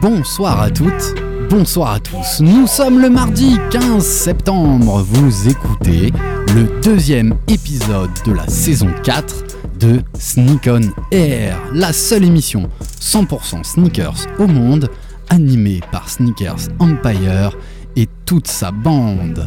Bonsoir à toutes, bonsoir à tous. Nous sommes le mardi 15 septembre. Vous écoutez le deuxième épisode de la saison 4 de Sneak On Air, la seule émission 100% sneakers au monde, animée par Sneakers Empire et toute sa bande.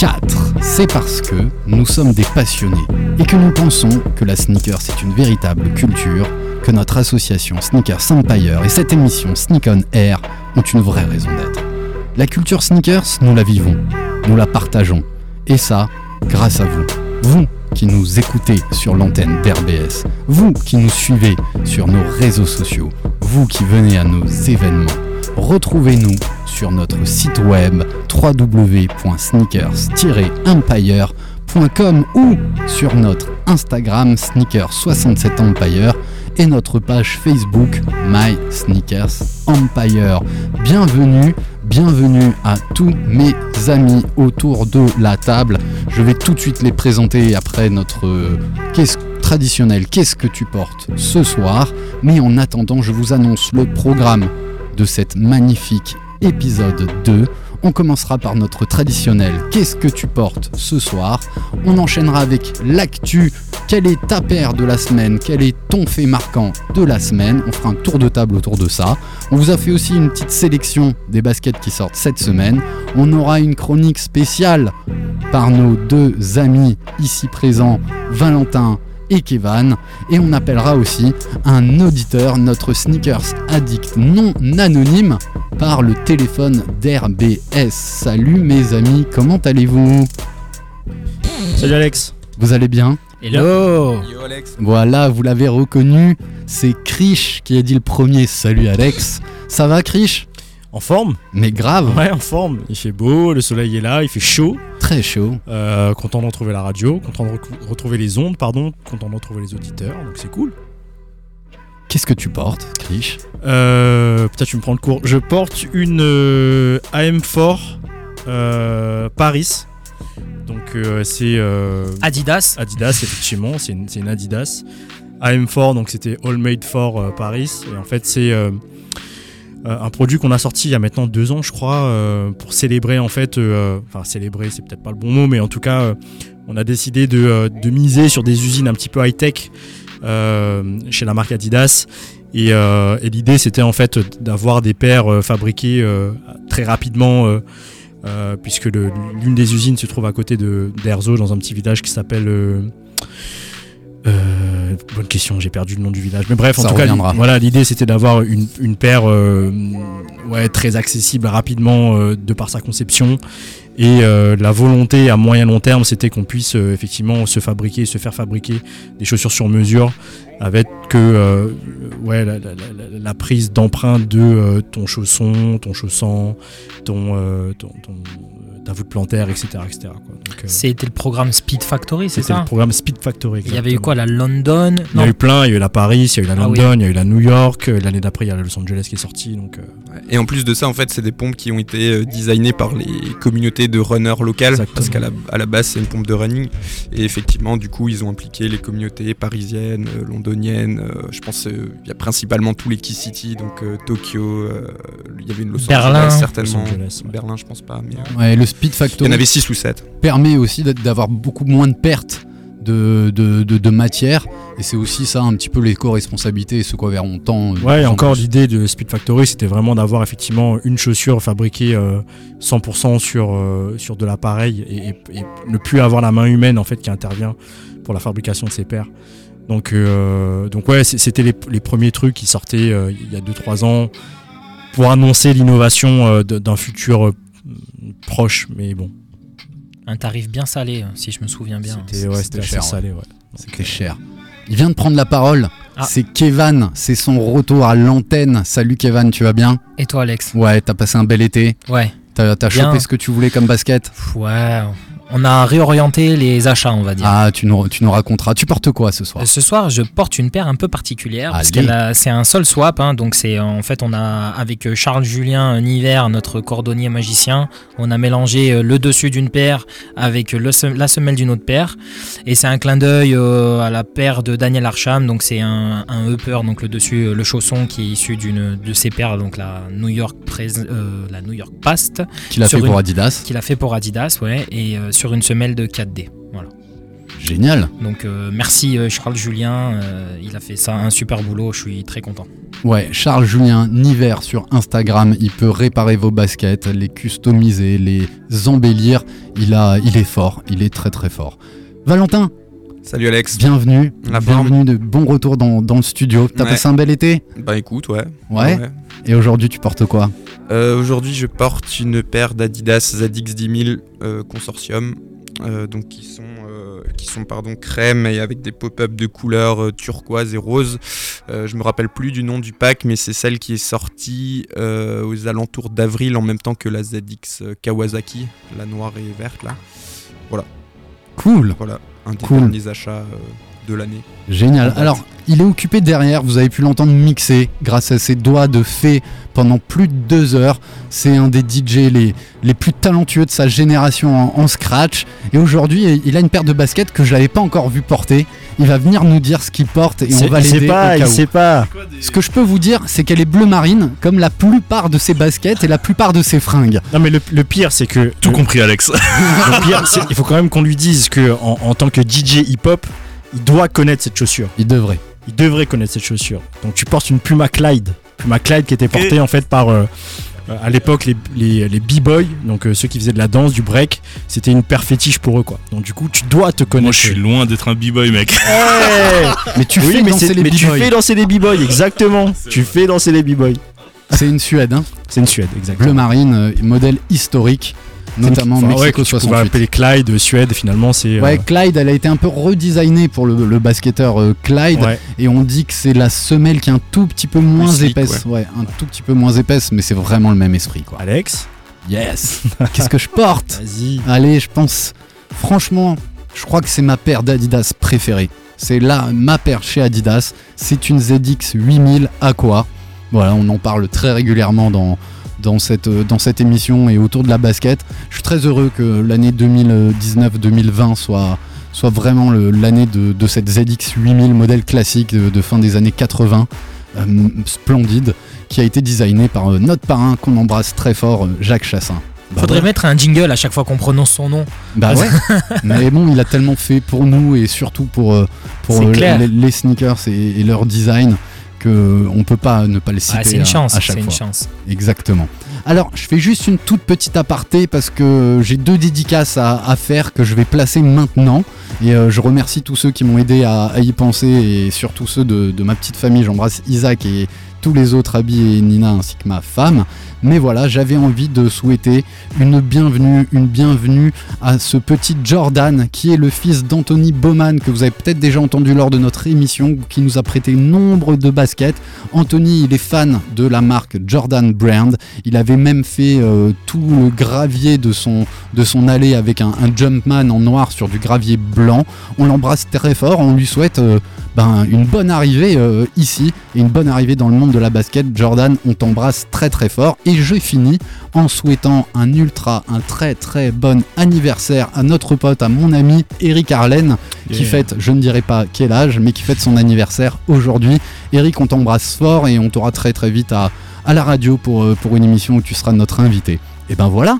4. C'est parce que nous sommes des passionnés et que nous pensons que la sneaker c'est une véritable culture que notre association Sneakers Empire et cette émission Sneak on Air ont une vraie raison d'être. La culture sneakers, nous la vivons, nous la partageons et ça grâce à vous. Vous qui nous écoutez sur l'antenne d'RBS, vous qui nous suivez sur nos réseaux sociaux, vous qui venez à nos événements. Retrouvez-nous sur notre site web www.sneakers-empire.com ou sur notre Instagram Sneakers67Empire et notre page Facebook My Sneakers Empire. Bienvenue, bienvenue à tous mes amis autour de la table. Je vais tout de suite les présenter après notre euh, traditionnel Qu'est-ce que tu portes ce soir Mais en attendant, je vous annonce le programme de cette magnifique épisode 2. On commencera par notre traditionnel Qu'est-ce que tu portes ce soir? On enchaînera avec l'actu. Quelle est ta paire de la semaine? Quel est ton fait marquant de la semaine? On fera un tour de table autour de ça. On vous a fait aussi une petite sélection des baskets qui sortent cette semaine. On aura une chronique spéciale par nos deux amis ici présents, Valentin et Kevan. Et on appellera aussi un auditeur, notre sneakers addict non anonyme, par le téléphone d'RBS. Salut mes amis, comment allez-vous? Salut Alex. Vous allez bien? Hello. Yo Alex. Voilà, vous l'avez reconnu, c'est Krish qui a dit le premier salut Alex. Ça va Krish? En forme Mais grave, Ouais, en forme. Il fait beau, le soleil est là, il fait chaud. Très chaud. Euh, content de retrouver la radio, content de retrouver les ondes, pardon, content de retrouver les auditeurs, donc c'est cool. Qu'est-ce que tu portes, Krish Euh, putain, tu me prends le cours. Je porte une euh, AM4 euh, Paris. Donc euh, c'est euh, Adidas. Adidas, effectivement, c'est une, c'est une Adidas. AM4, donc c'était All Made for euh, Paris. Et en fait, c'est un produit qu'on a sorti il y a maintenant deux ans, je crois, euh, pour célébrer, en fait, euh, enfin, célébrer, c'est peut-être pas le bon mot, mais en tout cas, euh, on a décidé de, euh, miser sur des usines un petit peu high-tech euh, chez la marque Adidas. Et, euh, l'idée, c'était en fait d'avoir des paires euh, fabriquées euh, très rapidement. euh, euh, puisque l'une des usines se trouve à côté de d'Erzo dans un petit village qui s'appelle euh, euh, bonne question, j'ai perdu le nom du village. Mais bref, en Ça tout cas, reviendra. voilà, l'idée c'était d'avoir une, une paire euh, ouais, très accessible rapidement euh, de par sa conception. Et euh, la volonté à moyen long terme, c'était qu'on puisse euh, effectivement se fabriquer, se faire fabriquer des chaussures sur mesure avec que euh, ouais, la, la- la- la prise d'empreinte de euh, ton chausson, ton chausson, ton, euh, ton, ton- ta voûte plantaire, etc. etc. euh, C'était le programme Speed Factory, c'est c'était le ça programme Speed Factory. Il y avait eu quoi La London Il y a eu plein, il y a eu la Paris, il y a eu la Ah oui. London, il y a eu la New York, euh, l'année d'après il y a la Los Angeles qui est sortie. Donc, euh, Et en plus de ça, en fait, c'est des pompes qui ont été euh, designées par les communautés de runners locales, Exactement. parce qu'à la, à la base, c'est une pompe de running. Et effectivement, du coup, ils ont impliqué les communautés parisiennes, euh, londoniennes. euh, je pense euh, il y a principalement tous les Key City, donc euh, Tokyo. euh, il y avait une Los Berlin. Angeles certainement. Los Angeles, ouais. Berlin, je pense pas, mais euh, Ouais, le Speed il y Factory en avait 6 ou 7. permet aussi d'avoir beaucoup moins de pertes de, de, de- de matière Et c'est aussi ça, un petit peu l'éco-responsabilité et ce quoi vers on tend. Ouais, et encore l'idée de Speed Factory, c'était vraiment d'avoir effectivement une chaussure fabriquée euh, 100% sur, euh, sur de l'appareil et, et- et ne plus avoir la main humaine en fait qui intervient pour la fabrication de ces paires. Donc, euh, donc ouais, c'était les, les premiers trucs qui sortaient euh, il y a 2-3 ans pour annoncer l'innovation euh, d'un futur euh, proche, mais bon, Un tarif bien salé, si je me souviens bien. c'était ouais, cher, salé. Ouais. C'était cher. Il vient de prendre la parole. Ah. C'est Kevan, c'est son retour à l'antenne. Salut Kevan, tu vas bien? Et toi, Alex? Ouais, t'as passé un bel été. Ouais. T'as chopé ce que tu voulais comme basket? Ouais. On a réorienté les achats, on va dire. Ah, tu nous, tu nous raconteras. Tu portes quoi ce soir Euh, Ce soir, je porte une paire un peu particulière Allez. c'est un sol swap. hein, donc c'est en fait on a avec euh, Charles Julien euh, Niver, notre cordonnier magicien, on a mélangé le dessus d'une paire avec le la semelle d'une autre paire. Et c'est un clin d'œil euh, à la paire de Daniel Arsham. Donc c'est un, un upper, donc le dessus, le chausson qui est issu d'une de ses paires, donc la New York Pres- euh, la New York Past, Qu'il a fait pour Adidas. qu'il a fait pour Adidas, ouais, et euh, sur une semelle de 4D. Voilà. Génial. Donc euh, merci euh, Charles Julien, euh, il a fait ça un super boulot, je suis très content. Ouais, Charles Julien Niver sur Instagram, il peut réparer vos baskets, les customiser, les embellir. Il, a, il est fort, il est très très fort. Valentin, Salut Alex. bienvenue. La forme. bienvenue de bon retour dans, dans le studio. T'as Ouais. passé un bel été? Bah écoute, ouais. Ouais. Et aujourd'hui, tu portes quoi? Euh, Aujourd'hui, je porte une paire d'Adidas ZX 10000 euh, Consortium, euh, donc qui sont, euh, qui sont pardon, crème et avec des pop-up de couleurs turquoise et rose. Je me rappelle plus du nom du pack, mais c'est celle qui est sortie aux alentours d'avril en même temps que la ZX Kawasaki, la noire et verte là. Cool. Voilà, un des Cool. derniers achats euh, de l'année. Génial. Alors, il est occupé derrière, vous avez pu l'entendre mixer grâce à ses doigts de fée pendant plus de deux heures. C'est un des DJ les, les plus talentueux de sa génération en, en scratch. Et aujourd'hui, il a une paire de baskets que je l'avais pas encore vu porter. Il va venir nous dire ce qu'il porte et on va il sait l'aider au pas, cas il où. sait pas. Ce que je peux vous dire, c'est qu'elle est bleu marine, comme la plupart de ses baskets et la plupart de ses fringues. Non mais le, le pire c'est que Tout le- compris, Alex. Le pire, c'est- il faut quand même qu'on lui dise que en, en tant que DJ hip-hop, il doit connaître cette chaussure. Il devrait. Il devrait connaître cette chaussure. Donc tu portes une Puma Clyde. Puma Clyde qui était portée en fait par euh, euh, à l'époque les, les, les b-boys, donc euh, ceux qui faisaient de la danse, du break, c'était une paire fétiche pour eux quoi. Donc du coup tu dois te connaître. Moi, je suis loin d'être un b-boy, mec. Hey Mais tu oui, fais mais, danser les mais tu b-boys. fais danser les b-boys, exactement. tu fais danser les b-boys. C'est une Suède, hein. C'est une Suède, exactement. bleu marine, euh, modèle historique, notamment Enfin, ouais, Mexico pouvais 68. appeler Clyde, Suède, finalement c'est. euh, Ouais, Clyde, elle a été un peu redesignée pour le, le basketteur euh, Clyde, ouais. et on dit que c'est la semelle qui est un tout petit peu moins épaisse. Ouais. un tout petit peu moins épaisse, mais c'est vraiment le même esprit, quoi. Alex, Yes Qu'est-ce que je porte? Vas-y. Allez, je pense, franchement, je crois que c'est ma paire d'Adidas préférée. C'est là ma paire chez Adidas. C'est une ZX 8000 Aqua. Voilà, on en parle très régulièrement dans, dans, cette, euh, dans cette émission et autour de la basket. Je suis très heureux que l'année 2019-2020 soit, soit vraiment l'année de, de cette ZX 8000 modèle classique de, de fin des années 80. euh, splendide, qui a été designé par euh, notre parrain qu'on embrasse très fort, euh, Jacques Chassin. Bah Faudrait ouais. mettre un jingle à chaque fois qu'on prononce son nom. Bah ouais. Mais bon, il a tellement fait pour nous et surtout pour, pour les, les sneakers et, et leur design que on peut pas ne pas le citer Ah, c'est une chance, à c'est chaque une fois. chance. Exactement. Alors, je fais juste une toute petite aparté parce que j'ai deux dédicaces à, à faire que je vais placer maintenant. Et euh, je remercie tous ceux qui m'ont aidé à, à y penser et surtout ceux de, de ma petite famille. J'embrasse Isaac et tous les autres, Abby et Nina ainsi que ma femme. Mais voilà, j'avais envie de souhaiter une bienvenue, une bienvenue à ce petit Jordan qui est le fils d'Anthony Bowman que vous avez peut-être déjà entendu lors de notre émission qui nous a prêté nombre de baskets. Anthony, il est fan de la marque Jordan Brand. Il avait même fait euh, tout le gravier de son, de allée avec un, Jumpman en noir sur du gravier blanc. On l'embrasse très fort, on lui souhaite euh, ben, une bonne arrivée euh, ici et une bonne arrivée dans le monde de la basket. Jordan, on t'embrasse très très fort. Je finis en souhaitant un ultra, un très très bon anniversaire à notre pote, à mon ami Eric Arlen, qui fête, je ne dirai pas quel âge, mais qui fête son anniversaire aujourd'hui. Eric, on t'embrasse fort et on t'aura très très vite à, à la radio pour, euh, pour une émission où tu seras notre invité. Et ben voilà,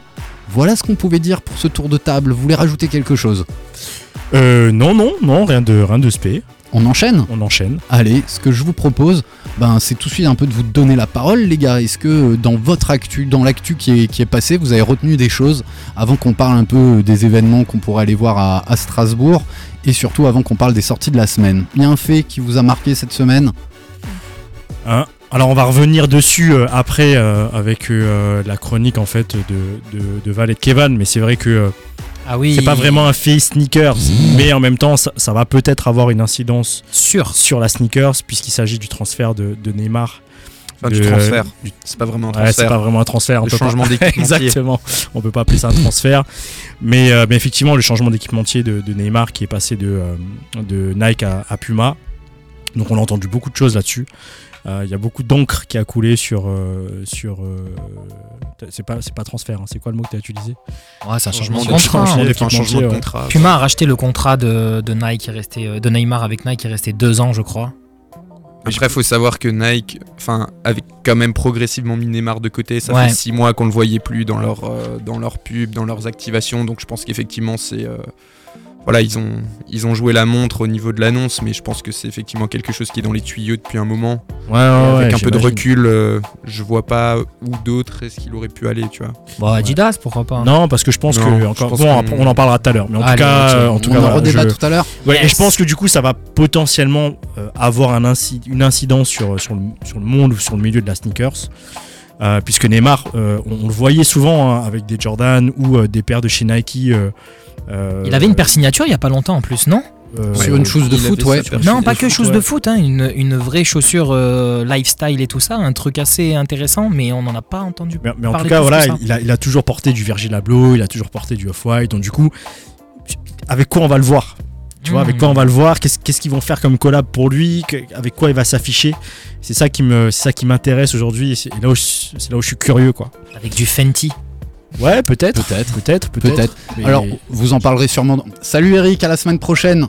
voilà ce qu'on pouvait dire pour ce tour de table. Vous voulez rajouter quelque chose? Euh, non, non, non, rien de, rien de spé. On enchaîne? On enchaîne. Allez, ce que je vous propose, ben, c'est tout de suite un peu de vous donner la parole, les gars. Est-ce que euh, dans votre actu, dans l'actu qui est, qui est passé, vous avez retenu des choses avant qu'on parle un peu euh, des événements qu'on pourrait aller voir à, Strasbourg et surtout avant qu'on parle des sorties de la semaine? Il y a un fait qui vous a marqué cette semaine? Hein? Alors on va revenir dessus euh, après avec la chronique en fait de, de, Val et de Kevin, mais c'est vrai que Ah oui. c'est pas vraiment un fait sneakers, mais en même temps ça, ça va peut-être avoir une incidence sur la sneakers puisqu'il s'agit du transfert de, de Neymar. Enfin, du transfert. du- C'est pas vraiment un Ouais, c'est transfert. pas vraiment un transfert. Le pas- changement d'équipementier. Exactement. On peut pas appeler ça un transfert. Mais, euh, mais effectivement, le changement d'équipementier de, de Neymar qui est passé de, euh, de Nike à, à Puma. Donc on a entendu beaucoup de choses là-dessus. Euh, Il y a beaucoup d'encre qui a coulé sur. euh, sur euh, c'est pas, c'est pas transfert, hein. c'est quoi le mot que tu as utilisé? Ouais, c'est un changement Changement de contrat. changement hein. d'équipementier, un changement de ouais. contrat. Puma a racheté le contrat de, de Nike qui est resté, euh, de Neymar avec Nike qui est resté deux ans, je crois. Après, il faut savoir que Nike, enfin, avait quand même progressivement mis Neymar de côté. Ça Ouais. fait six mois qu'on le voyait plus dans leur, euh, dans leur pub, dans leurs activations. Donc, je pense qu'effectivement, c'est. euh, voilà, ils ont, ils ont joué la montre au niveau de l'annonce, mais je pense que c'est effectivement quelque chose qui est dans les tuyaux depuis un moment. Ouais, Avec un peu de recul, euh, je vois pas où d'autres est-ce qu'il aurait pu aller, tu vois. Bon, Adidas, pourquoi pas. hein. Non, parce que je pense Non, que. je Encore, pense bon, on en parlera tout à l'heure. Mais en Allez, tout cas, euh, en tout On cas, en voilà, redébat je- tout à l'heure. Ouais, Et je pense que du coup, ça va potentiellement euh, avoir un inci- une incidence sur, sur, le, sur le monde ou sur le milieu de la sneakers. Euh, puisque Neymar, euh, on, on le voyait souvent hein, avec des Jordan ou euh, des paires de chez Nike. euh, euh, Il avait une paire signature il y a pas longtemps en plus, non? Euh, Sur une chose de foot, ouais. Non, pas foot, que chose ouais. de foot, hein, une, une vraie chaussure euh, lifestyle et tout ça, un truc assez intéressant, mais on n'en a pas entendu Mais, mais en parler tout cas, voilà, il a, il a toujours porté du Virgil Abloh, il a toujours porté du Off-White. Donc, du coup, avec quoi on va le voir? Tu vois, avec Hmm. quoi on va le voir Qu'est-ce qu'ils vont faire comme collab pour lui Que- Avec quoi il va s'afficher C'est ça qui me, c'est ça qui m'intéresse aujourd'hui. et C'est là où je, c'est là où je suis curieux, quoi. Avec du Fenty. Ouais, peut-être, Peut-être. peut-être, peut-être. Peut-être. Mais- Alors, vous en parlerez sûrement. dans- Salut Eric, à la semaine prochaine.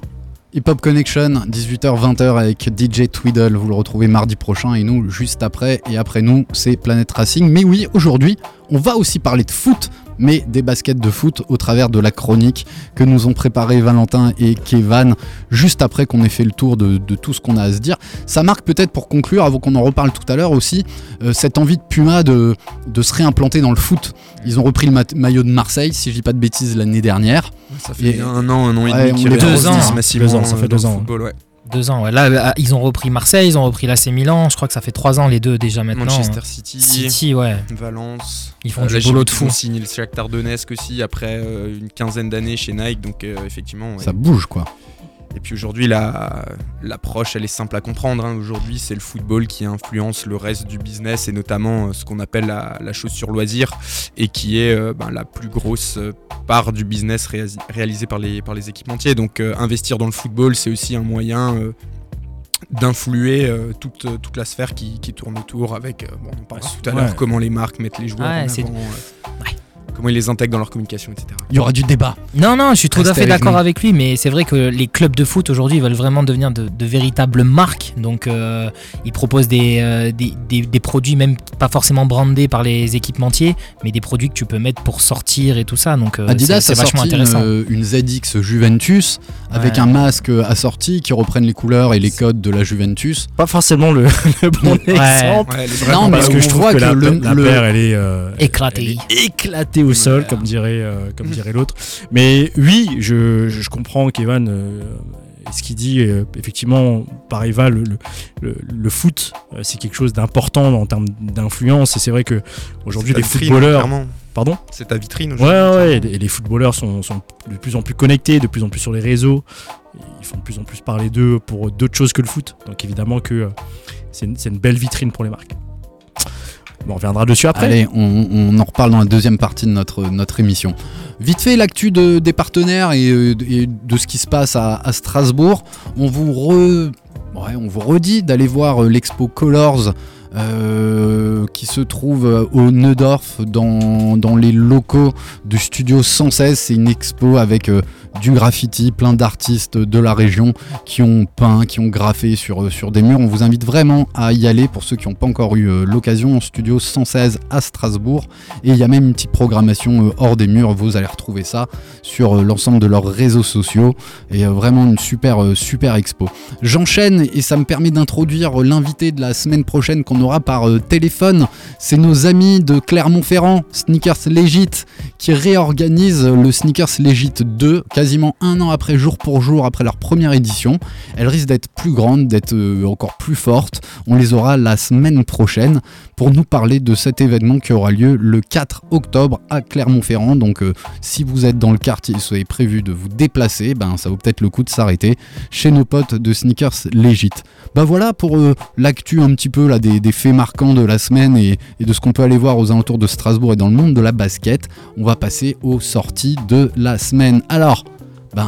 Hip Hop Connection, 18h-20h avec DJ Tweedle. Vous le retrouvez mardi prochain et nous juste après. Et après nous, c'est Planet Racing. Mais oui, aujourd'hui, on va aussi parler de foot, mais des baskets de foot au travers de la chronique que nous ont préparé Valentin et Kevan juste après qu'on ait fait le tour de, de tout ce qu'on a à se dire. Ça marque peut-être pour conclure, avant qu'on en reparle tout à l'heure aussi, euh, cette envie de Puma de, de se réimplanter dans le foot. Ils ont repris le maillot de Marseille, si je dis pas de bêtises, l'année dernière. Ça fait Et- un an, un an et Ouais, demi on voit Deux ans, réinvestissent hein. massivement Deux ans, ça fait deux ans. football, ouais. Deux ans, ouais. Là, là, ils ont repris Marseille, ils ont repris l'AC Milan. Je crois que ça fait trois ans les deux déjà maintenant. Manchester City, City, ouais. Valence. Ils font Euh, du là, boulot de fou. ont signé le Shakhtar Donetsk aussi après euh, une quinzaine d'années chez Nike, donc euh, effectivement. ouais. Ça bouge quoi. Et puis aujourd'hui, la- l'approche, elle est simple à comprendre. hein. Aujourd'hui, c'est le football qui influence le reste du business et notamment euh, ce qu'on appelle la, la chaussure loisir et qui est euh, ben, la plus grosse part du business réalisé par les, par les équipementiers. Donc euh, investir dans le football, c'est aussi un moyen euh, d'influer euh, toute, toute la sphère qui, qui tourne autour avec, euh, bon, on parle tout à Ouais. l'heure, comment les marques mettent les joueurs Ouais, en c'est- avant, comment ils les intègrent dans leur communication, etc. Il y aura du débat. Non, non, je suis tout à fait d'accord avec lui, mais c'est vrai que les clubs de foot aujourd'hui veulent vraiment devenir de, de véritables marques. Donc, euh, ils proposent des, euh, des, des- des produits, même pas forcément brandés par les équipementiers, mais des produits que tu peux mettre pour sortir et tout ça. Donc, euh, Adidas c'est vachement sorti intéressant. une, une ZX Juventus avec Ouais. un masque assorti qui reprennent les couleurs et les codes de la Juventus. Pas forcément le, le bon Ouais. exemple. Ouais, Non, mais Parce que je trouve que, que la, le- la le- paire, elle est, euh, Éclatée. elle est éclatée au sol, comme dirait, euh, comme dirait l'autre. Mais oui, je, je comprends Kevin euh, ce qu'il dit. euh, effectivement, par Eva, le, le, le- le foot, euh, c'est quelque chose d'important en termes d'influence. Et c'est vrai que aujourd'hui, les vitrine, footballeurs, clairement. pardon. C'est ta vitrine Ouais, aujourd'hui. ouais, ouais, et les footballeurs sont, sont de plus en plus connectés, de plus en plus sur les réseaux. Ils font de plus en plus parler d'eux pour d'autres choses que le foot. Donc évidemment que euh, c'est une, c'est une belle vitrine pour les marques. On reviendra dessus après. Allez, on, en reparle dans la deuxième partie de notre, émission. Vite fait, l'actu de- des partenaires et, euh, et de ce qui se passe à, Strasbourg. On vous, redit d'aller voir euh, l'expo Colors euh, qui se trouve au Neudorf dans, les locaux du studio 116. C'est une expo avec du graffiti, plein d'artistes de la région qui ont peint, qui ont graffé sur, euh, sur des murs. On vous invite vraiment à y aller pour ceux qui n'ont pas encore eu euh, l'occasion en studio 116 à Strasbourg. Et il y a même une petite programmation euh, hors des murs. Vous allez retrouver ça sur l'ensemble de leurs réseaux sociaux. Et vraiment une super, super expo. J'enchaîne et ça me permet d'introduire l'invité de la semaine prochaine qu'on aura par téléphone. C'est nos amis de Clermont-Ferrand, Sneakers Legit, qui réorganisent le Sneakers Legit 2 quasiment un an après, jour pour jour, après leur première édition. Elle risque d'être plus grande, d'être euh, encore plus forte. On les aura la semaine prochaine pour nous parler de cet événement qui aura lieu le 4 octobre à Clermont-Ferrand. Donc euh, si vous êtes dans le quartier et soyez prévu de vous déplacer, ben, ça vaut peut-être le coup de s'arrêter chez nos potes de Sneakers Legit. Bah voilà pour euh, l'actu un petit peu des faits marquants de la semaine et, et de ce qu'on peut aller voir aux alentours de Strasbourg et dans le monde de la basket. On va passer aux sorties de la semaine. Alors, ben,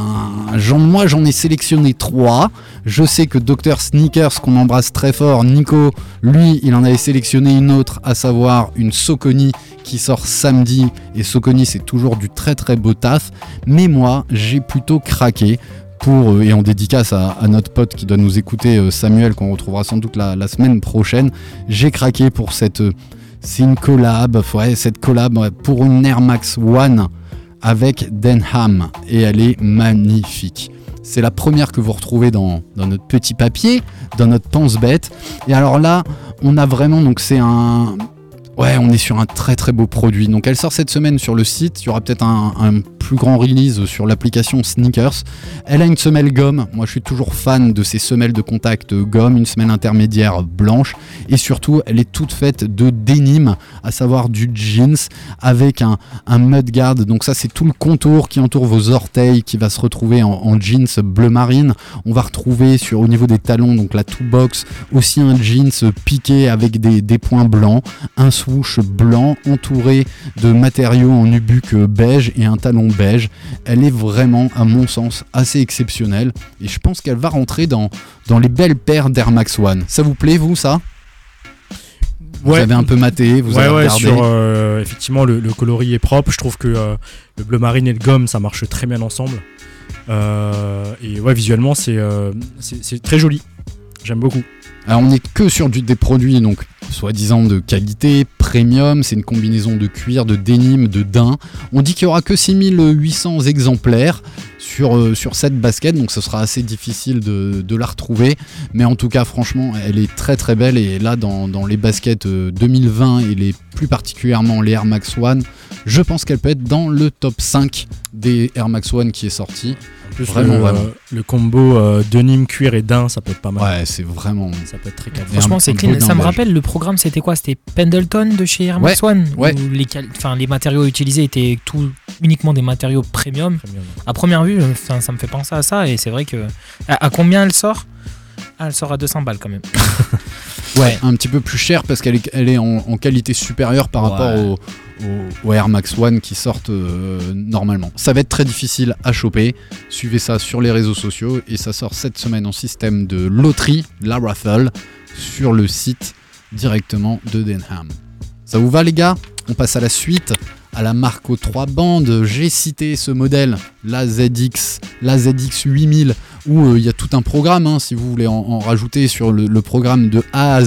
moi j'en ai sélectionné trois. Je sais que Dr Sneakers, qu'on embrasse très fort, Nico, lui, il en avait sélectionné une autre, à savoir une Soconi qui sort samedi. Et Soconi, c'est toujours du très très beau taf. Mais moi, j'ai plutôt craqué pour, euh, et en dédicace à, notre pote qui doit nous écouter, euh, Samuel, qu'on retrouvera sans doute la, semaine prochaine, j'ai craqué pour cette. euh, c'est une collab, cette collab pour une Air Max One avec Denham et elle est magnifique. C'est la première que vous retrouvez dans, notre petit papier, dans notre pense-bête. Et alors là, on a vraiment, donc c'est un... Ouais, on est sur un très très beau produit. Donc elle sort cette semaine sur le site. Il y aura peut-être un plus grand release sur l'application Sneakers. Elle a une semelle gomme. Moi, je suis toujours fan de ces semelles de contact gomme, une semelle intermédiaire blanche. Et surtout, elle est toute faite de denim, à savoir du jeans avec un, un mudguard. Donc ça, c'est tout le contour qui entoure vos orteils qui va se retrouver en, en jeans bleu marine. On va retrouver sur au niveau des talons, donc la two box, aussi un jeans piqué avec des, des points blancs, un swoosh blanc entouré de matériaux en nubuck beige et un talon beige. Elle est vraiment, à mon sens, assez exceptionnelle et je pense qu'elle va rentrer dans, dans les belles paires d'Air Max One. Ça vous plaît, vous, ça? Vous avez un peu maté, vous ouais, avez ouais, regardé. sur, euh, effectivement, le, le coloris est propre. Je trouve que euh, le bleu marine et le gomme, ça marche très bien ensemble. Euh, et ouais, visuellement, c'est très joli. J'aime beaucoup. Alors on n'est que sur des produits donc soi-disant de qualité, premium, c'est une combinaison de cuir, de denim, de daim. On dit qu'il y aura que 6800 exemplaires sur, euh, sur cette basket, donc ce sera assez difficile de, de la retrouver. Mais en tout cas, franchement, elle est très très belle et là dans, dans les baskets euh, 2020 et les plus particulièrement les Air Max One, je pense qu'elle peut être dans le top 5 des Air Max One qui est sorti. En plus, Vraiment, le, vraiment. euh, le combo euh, denim, cuir et daim, ça peut être pas mal. Ouais, c'est vraiment. Ça peut être très un- Franchement, c'est clean. Ça me rappelle, le programme, c'était quoi? C'était Pendleton de chez Air Max One ouais. où les, les matériaux utilisés étaient tout, uniquement des matériaux premium. Premium. À première vue, ça me fait penser à ça et c'est vrai que. À, à combien elle sort? Ah, Elle sort à 200 balles quand même. Ouais, un petit peu plus cher parce qu'elle est, elle est en, en qualité supérieure par rapport Ouais. au, au- au Air Max One qui sortent euh, normalement. Ça va être très difficile à choper. Suivez ça sur les réseaux sociaux et ça sort cette semaine en système de loterie, la raffle, sur le site directement de Denham. Ça vous va les gars? On passe à la suite, à la marque aux trois bandes. J'ai cité ce modèle, la ZX, la ZX 8000, où euh, il y a tout un programme, hein, si vous voulez en, rajouter sur le, programme de A à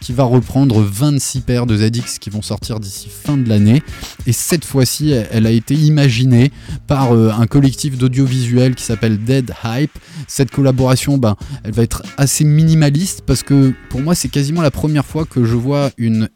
qui va reprendre 26 paires de ZX qui vont sortir d'ici fin de l'année. Et cette fois-ci, elle, elle a été imaginée par euh, un collectif d'audiovisuel qui s'appelle Dead Hype. Cette collaboration, ben, elle va être assez minimaliste parce que pour moi, c'est quasiment la première fois que je vois une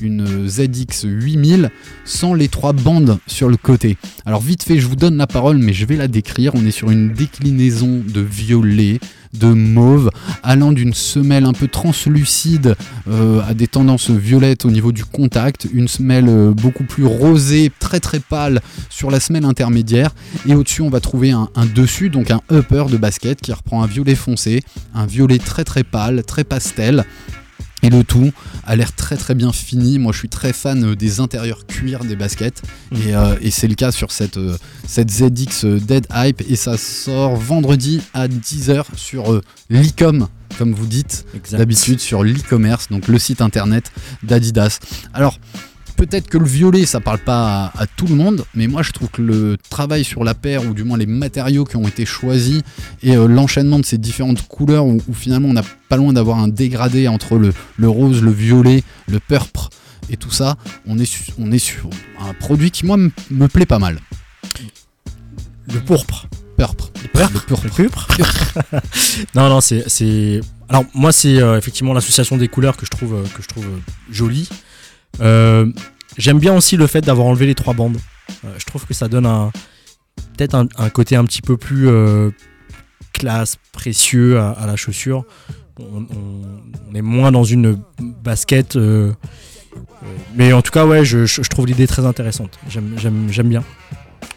une ZX 8000 sans les trois bandes sur le côté. Alors vite fait, je vous donne la parole, mais je vais la décrire. On est sur une déclinaison de violet, de mauve, allant d'une semelle un peu translucide euh, à des tendances violettes au niveau du contact, une semelle euh, beaucoup plus rosée, très très pâle sur la semelle intermédiaire, et au-dessus on va trouver un, un dessus, donc un upper de basket qui reprend un violet foncé, un violet très très pâle, très pastel. Et le tout a l'air très très bien fini. Moi je suis très fan euh, des intérieurs cuir des baskets. Et, euh, et c'est le cas sur cette, euh, cette ZX Dead Hype. Et ça sort vendredi à 10h sur euh, l'e-com, comme vous dites d'habitude sur l'e-commerce, donc le site internet d'Adidas. Alors, peut-être que le violet, ça parle pas à, à tout le monde, mais moi je trouve que le travail sur la paire, ou du moins les matériaux qui ont été choisis, et euh, l'enchaînement de ces différentes couleurs, où, où finalement on n'a pas loin d'avoir un dégradé entre le, le rose, le violet, le purple et tout ça, on est, su- on est sur un produit qui moi me- plaît pas mal. Le pourpre. Purple. Le purple. non, non, c'est. c'est- Alors, moi, c'est euh, effectivement l'association des couleurs que je trouve, euh, que je trouve euh, jolie. Euh, J'aime bien aussi le fait d'avoir enlevé les trois bandes. Euh, je trouve que ça donne un. Peut-être un, côté un petit peu plus euh, classe, précieux à, la chaussure. On, est moins dans une basket. mais en tout cas, ouais, je, je- trouve l'idée très intéressante. J'aime bien.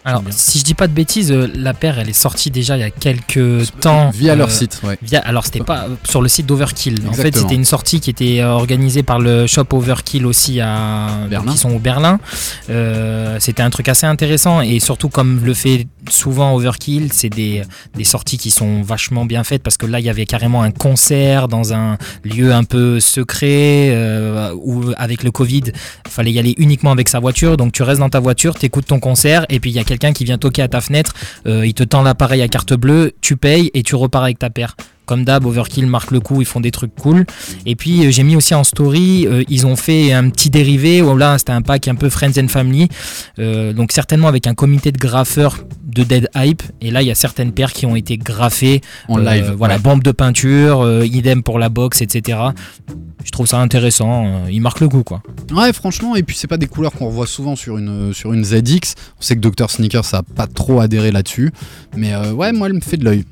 Alors, si je dis pas de bêtises, euh, la paire, elle est sortie déjà il y a quelques temps. Via leur euh, site, ouais. Via, alors c'était pas euh, sur le site d'Overkill. En fait, c'était une sortie qui était euh, organisée par le shop Overkill aussi à Berlin. qui sont au Berlin. Euh, c'était un truc assez intéressant et surtout comme le fait souvent Overkill, c'est des, des sorties qui sont vachement bien faites parce que là il y avait carrément un concert dans un lieu un peu secret euh, où avec le Covid, fallait y aller uniquement avec sa voiture. Donc tu restes dans ta voiture, t'écoutes ton concert et puis il y a quelqu'un qui vient toquer à ta fenêtre, euh, il te tend l'appareil à carte bleue, tu payes et tu repars avec ta paire. Comme d'hab, Overkill marque le coup, ils font des trucs cool. Et puis euh, j'ai mis aussi en story, euh, ils ont fait un petit dérivé, là c'était un pack un peu Friends and Family, Euh, donc certainement avec un comité de graffeurs de Dead Hype. Et là il y a certaines paires qui ont été graffées En live. Voilà, ouais. bombe de peinture, idem pour la box, etc. Je trouve ça intéressant, ils marquent le coup quoi. Ouais, franchement, et puis c'est pas des couleurs qu'on revoit souvent sur une, sur une ZX. On sait que Dr. Sneakers ça a pas trop adhéré là-dessus. Mais ouais, moi, elle me fait de l'œil.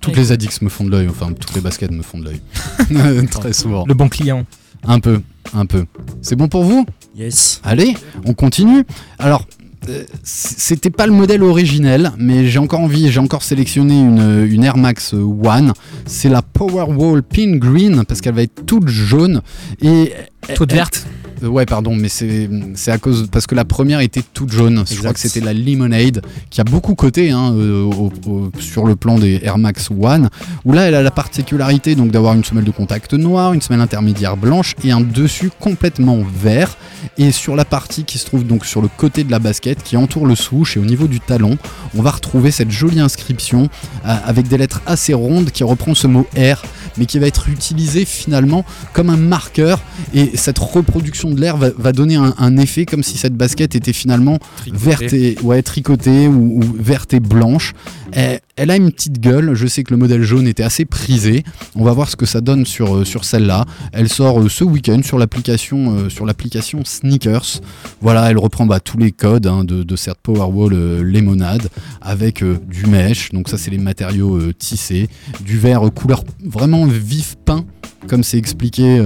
Toutes les ZX me font de l'œil, enfin, toutes les baskets me font de l'œil. Très souvent. Le bon client. Un peu, un peu. C'est bon pour vous? Yes. Allez, on continue. Alors, euh, c'était pas le modèle originel, mais j'ai encore envie, j'ai encore sélectionné une, une Air Max One. C'est la Powerwall Pin Green parce qu'elle va être toute jaune et Toute elle- verte. euh, ouais, pardon, mais c'est à cause parce que la première était toute jaune. Je crois que c'était la Lemonade qui a beaucoup coté hein, euh, au- au- sur le plan des Air Max One. Où là, elle a la particularité donc d'avoir une semelle de contact noire, une semelle intermédiaire blanche et un dessus complètement vert. Et sur la partie qui se trouve donc sur le côté de la basket, qui entoure le swoosh et au niveau du talon, on va retrouver cette jolie inscription euh, avec des lettres assez rondes qui reprend ce mot Air, mais qui va être utilisé finalement comme un marqueur et cette reproduction de l'air va, va donner un, un effet comme si cette basket était finalement verte et ouais, tricotée ou, ou verte et blanche. Elle, elle a une petite gueule, je sais que le modèle jaune était assez prisé. On va voir ce que ça donne sur, euh, sur celle-là. Elle sort euh, ce week-end sur l'application euh, sur l'application Sneakers. Voilà, elle reprend bah, tous les codes hein, de, de cette Powerwall euh, Lemonade avec euh, du mesh, donc ça c'est les matériaux euh, tissés, du vert couleur vraiment vif peint comme c'est expliqué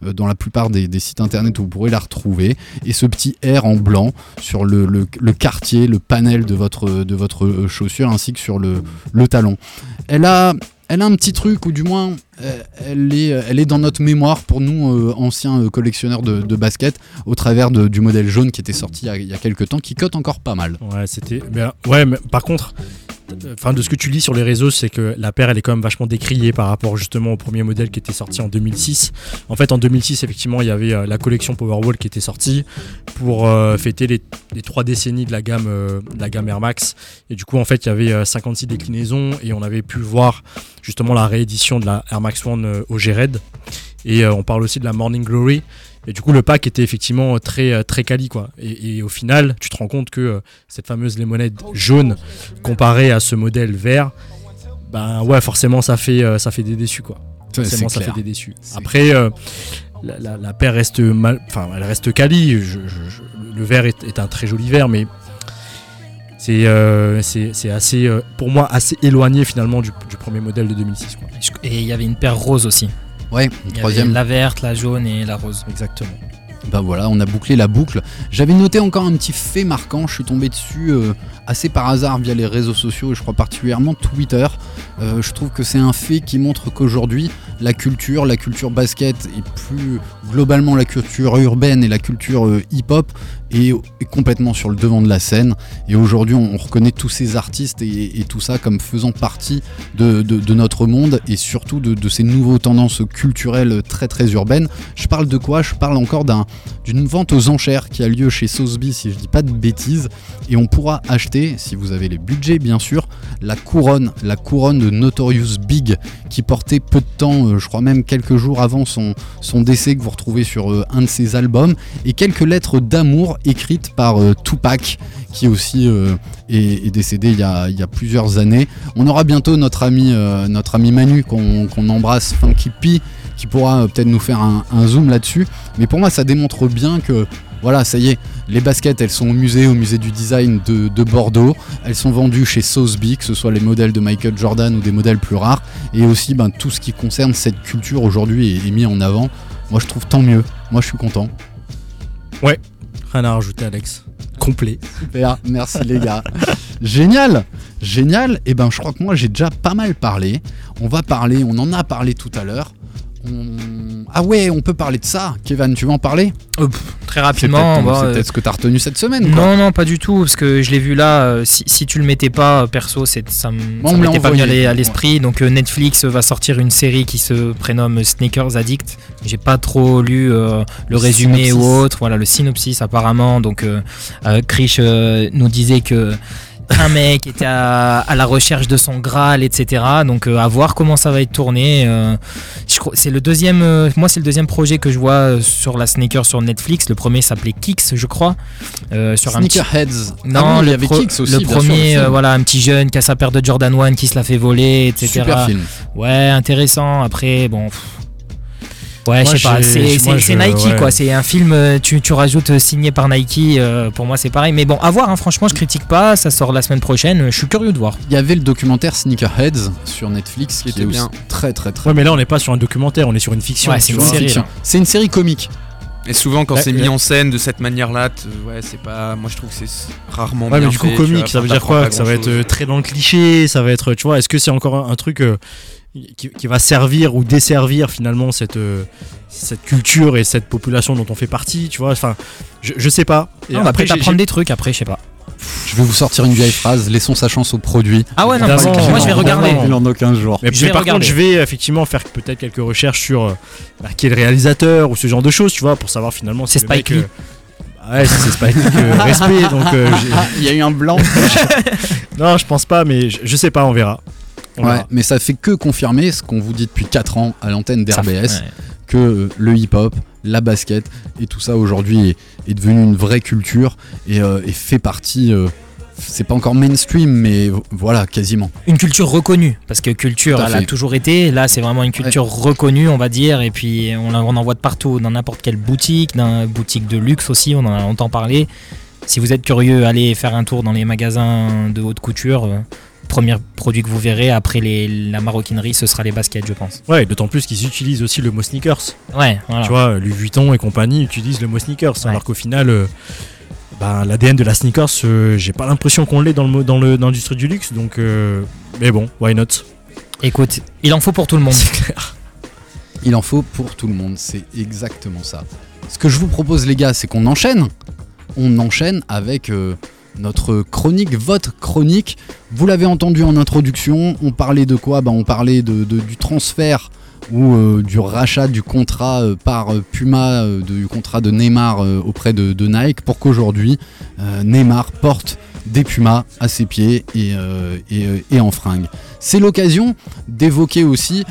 dans la plupart des, sites internet où vous pourrez la retrouver, et ce petit R en blanc sur le, le- le quartier, le panel de votre, de votre euh, chaussure, ainsi que sur le, le talon. Elle a, elle a un petit truc, ou du moins, euh, elle est, elle est dans notre mémoire pour nous, euh, anciens euh, collectionneurs de, basket, au travers du modèle jaune qui était sorti il y a, il quelques temps, qui cote encore pas mal. Ouais, c'était. Ouais, mais par contre, euh, enfin, de ce que tu lis sur les réseaux, c'est que la paire, elle est quand même vachement décriée par rapport justement au premier modèle qui était sorti en 2006. En fait, en 2006, effectivement, il y avait euh, la collection Powerwall qui était sortie pour euh, fêter les, trois décennies de la gamme, euh, la gamme Air Max. Et du coup, en fait, il y avait euh, 56 déclinaisons et on avait pu voir justement la réédition de la Air Max One au G-Red. Et on parle aussi de la Morning Glory. Et du coup, le pack était effectivement très, euh, très quali, quoi. Et, et au final, tu te rends compte que euh, cette fameuse lemonade jaune, comparée à ce modèle vert, ben ouais, forcément, ça fait, euh, ça fait des déçus, quoi. C'est Forcément, ça clair. fait des déçus. Après, euh, la, la- la paire reste mal, enfin, elle reste quali. Je- je- je- le vert est, est un très joli vert, mais c'est, euh, c'est, c'est assez, pour moi, assez éloigné finalement du, du premier modèle de 2006, quoi. Et il y avait une paire rose aussi. Ouais, Il y avait troisième. la verte, la jaune et la rose. Exactement. Bah voilà, on a bouclé la boucle. J'avais noté encore un petit fait marquant, je suis tombé dessus euh, assez par hasard via les réseaux sociaux, et je crois particulièrement Twitter. Euh, je trouve que c'est un fait qui montre qu'aujourd'hui, la culture, la culture basket et plus globalement la culture urbaine et la culture euh, hip-hop est, complètement sur le devant de la scène. Et aujourd'hui, on, on reconnaît tous ces artistes et, tout ça comme faisant partie de, notre monde et surtout de, ces nouveaux tendances culturelles très très urbaines. Je parle de quoi? Je parle encore d'un- d'une vente aux enchères qui a lieu chez Sotheby, si je dis pas de bêtises. Et on pourra acheter, si vous avez les budgets bien sûr, la couronne, la couronne de Notorious Big qui portait peu de temps, euh, je crois même quelques jours avant son, son décès que vous retrouvez sur euh, un de ses albums, et quelques lettres d'amour écrites par euh, Tupac qui aussi est, décédé il y, a, plusieurs années. On aura bientôt notre ami, notre ami Manu qu'on embrasse, Funky P, qui pourra peut-être nous faire un zoom là-dessus. Mais pour moi, ça démontre bien que voilà, ça y est, les baskets, elles sont au musée, au musée du design de, de Bordeaux. Elles sont vendues chez Sotheby, que ce soit les modèles de Michael Jordan ou des modèles plus rares. Et aussi, ben, tout ce qui concerne cette culture aujourd'hui est, est mis en avant. Moi, je trouve tant mieux. Moi, je suis content. Rien à rajouter, Alex. Complet. Super, merci les gars. Génial, génial. Et ben, je crois que moi, j'ai déjà pas mal parlé. On va parler, on en a parlé tout à l'heure. On- Ah ouais, on peut parler de ça. Kevin, tu veux en parler? Euh, pff, très C'est rapidement. peut-être ton- bah, c'est euh, peut-être ce que t'as retenu cette semaine. quoi. Non, non, pas du tout, parce que je l'ai vu là. euh, si, si tu le mettais pas, perso, c'est, ça l'a m'était pas venu à l'esprit. Donc Netflix va sortir une série qui se prénomme Sneakers Addict. J'ai pas trop lu euh, le, Le résumé synopsis. ou autre. Voilà, le synopsis apparemment. Donc euh, Krish nous disait que un mec était à, à la recherche de son Graal, etc. Donc euh, à voir comment ça va être tourné. euh, c'est le deuxième. euh, moi, c'est le deuxième projet que je vois sur la sneaker sur Netflix. Le premier s'appelait Kicks, je crois. sur un petit Sneakerheads. non, Ah oui, il le, y avait Kicks aussi. le sûr, premier, voilà, un petit jeune qui a sa paire de Jordan 1 qui se la fait voler, etc. Super film. Ouais, intéressant. Après, bon. pff. Ouais, Moi, je sais pas. C'est Nike, ouais. quoi. C'est un film, euh, tu, tu rajoutes euh, signé par Nike. euh, pour moi, c'est pareil. Mais bon, à voir, hein, franchement, je critique pas. Ça sort la semaine prochaine. Je suis curieux de voir. Il y avait le documentaire Sneakerheads sur Netflix qui, était aussi bien. très très très Ouais, mais là, on n'est pas sur un documentaire, on est sur une fiction. Ouais, c'est une série. C'est une série comique. Et souvent, quand c'est mis en scène de cette manière-là, ouais, c'est pas. Moi, je trouve que c'est rarement Ouais, bien mais du coup, fait, tu vois, comique, ça veut dire quoi Que ça va être très dans le cliché, ça va être, tu vois, est-ce que c'est encore un, un truc euh, qui, qui va servir ou desservir finalement cette, euh, cette culture et cette population dont on fait partie, tu vois Enfin, je, je sais pas. Et on va après, apprendre des trucs après, je sais pas. Je vais vous sortir une vieille phrase. Laissons sa chance au produit. Ah ouais, non, parce que moi, je vais regarder. Il en a 15 jours. Mais, Je mais par regarder. contre, je vais effectivement faire peut-être quelques recherches sur euh, bah, qui est le réalisateur ou ce genre de choses, tu vois, pour savoir finalement si C'est Spike Lee. euh, Ouais, si c'est Spike Lee, euh, respect. Donc, euh, j'ai- Il y a eu un blanc. non, je pense pas, mais je, je sais pas, on verra. Ouais, verra. mais ça fait que confirmer ce qu'on vous dit depuis 4 ans à l'antenne d'RBS, ouais. que euh, le hip-hop, la basket et tout ça aujourd'hui est, est devenu une vraie culture et, euh, et fait partie. euh, c'est pas encore mainstream, mais voilà, quasiment. Une culture reconnue, parce que culture, elle a toujours été. Là, c'est vraiment une culture reconnue, on va dire. Et puis, on, en voit de partout, dans n'importe quelle boutique, dans une boutique de luxe aussi, on en a longtemps parlé. Si vous êtes curieux, allez faire un tour dans les magasins de haute couture. Euh, premier produit que vous verrez après les, la maroquinerie, ce sera les baskets, je pense. Ouais, d'autant plus qu'ils utilisent aussi le mot sneakers. Ouais, voilà. Tu vois, Louis Vuitton et compagnie utilisent le mot sneakers, Ouais. alors qu'au final, euh, ben, l'ADN de la sneakers, euh, j'ai pas l'impression qu'on l'ait dans le dans le l'industrie du luxe, donc euh, mais bon, why not? Écoute, il en faut pour tout le monde. Il en faut pour tout le monde, c'est exactement ça. Ce que je vous propose les gars, c'est qu'on enchaîne. On enchaîne avec euh, notre chronique, votre chronique. Vous l'avez entendu en introduction, on parlait de quoi? Bah, On parlait du transfert ou euh, du rachat du contrat euh, par euh, Puma, du contrat de Neymar auprès de, Nike, pour qu'aujourd'hui Neymar porte des Pumas à ses pieds et, et, en fringue. C'est l'occasion d'évoquer aussi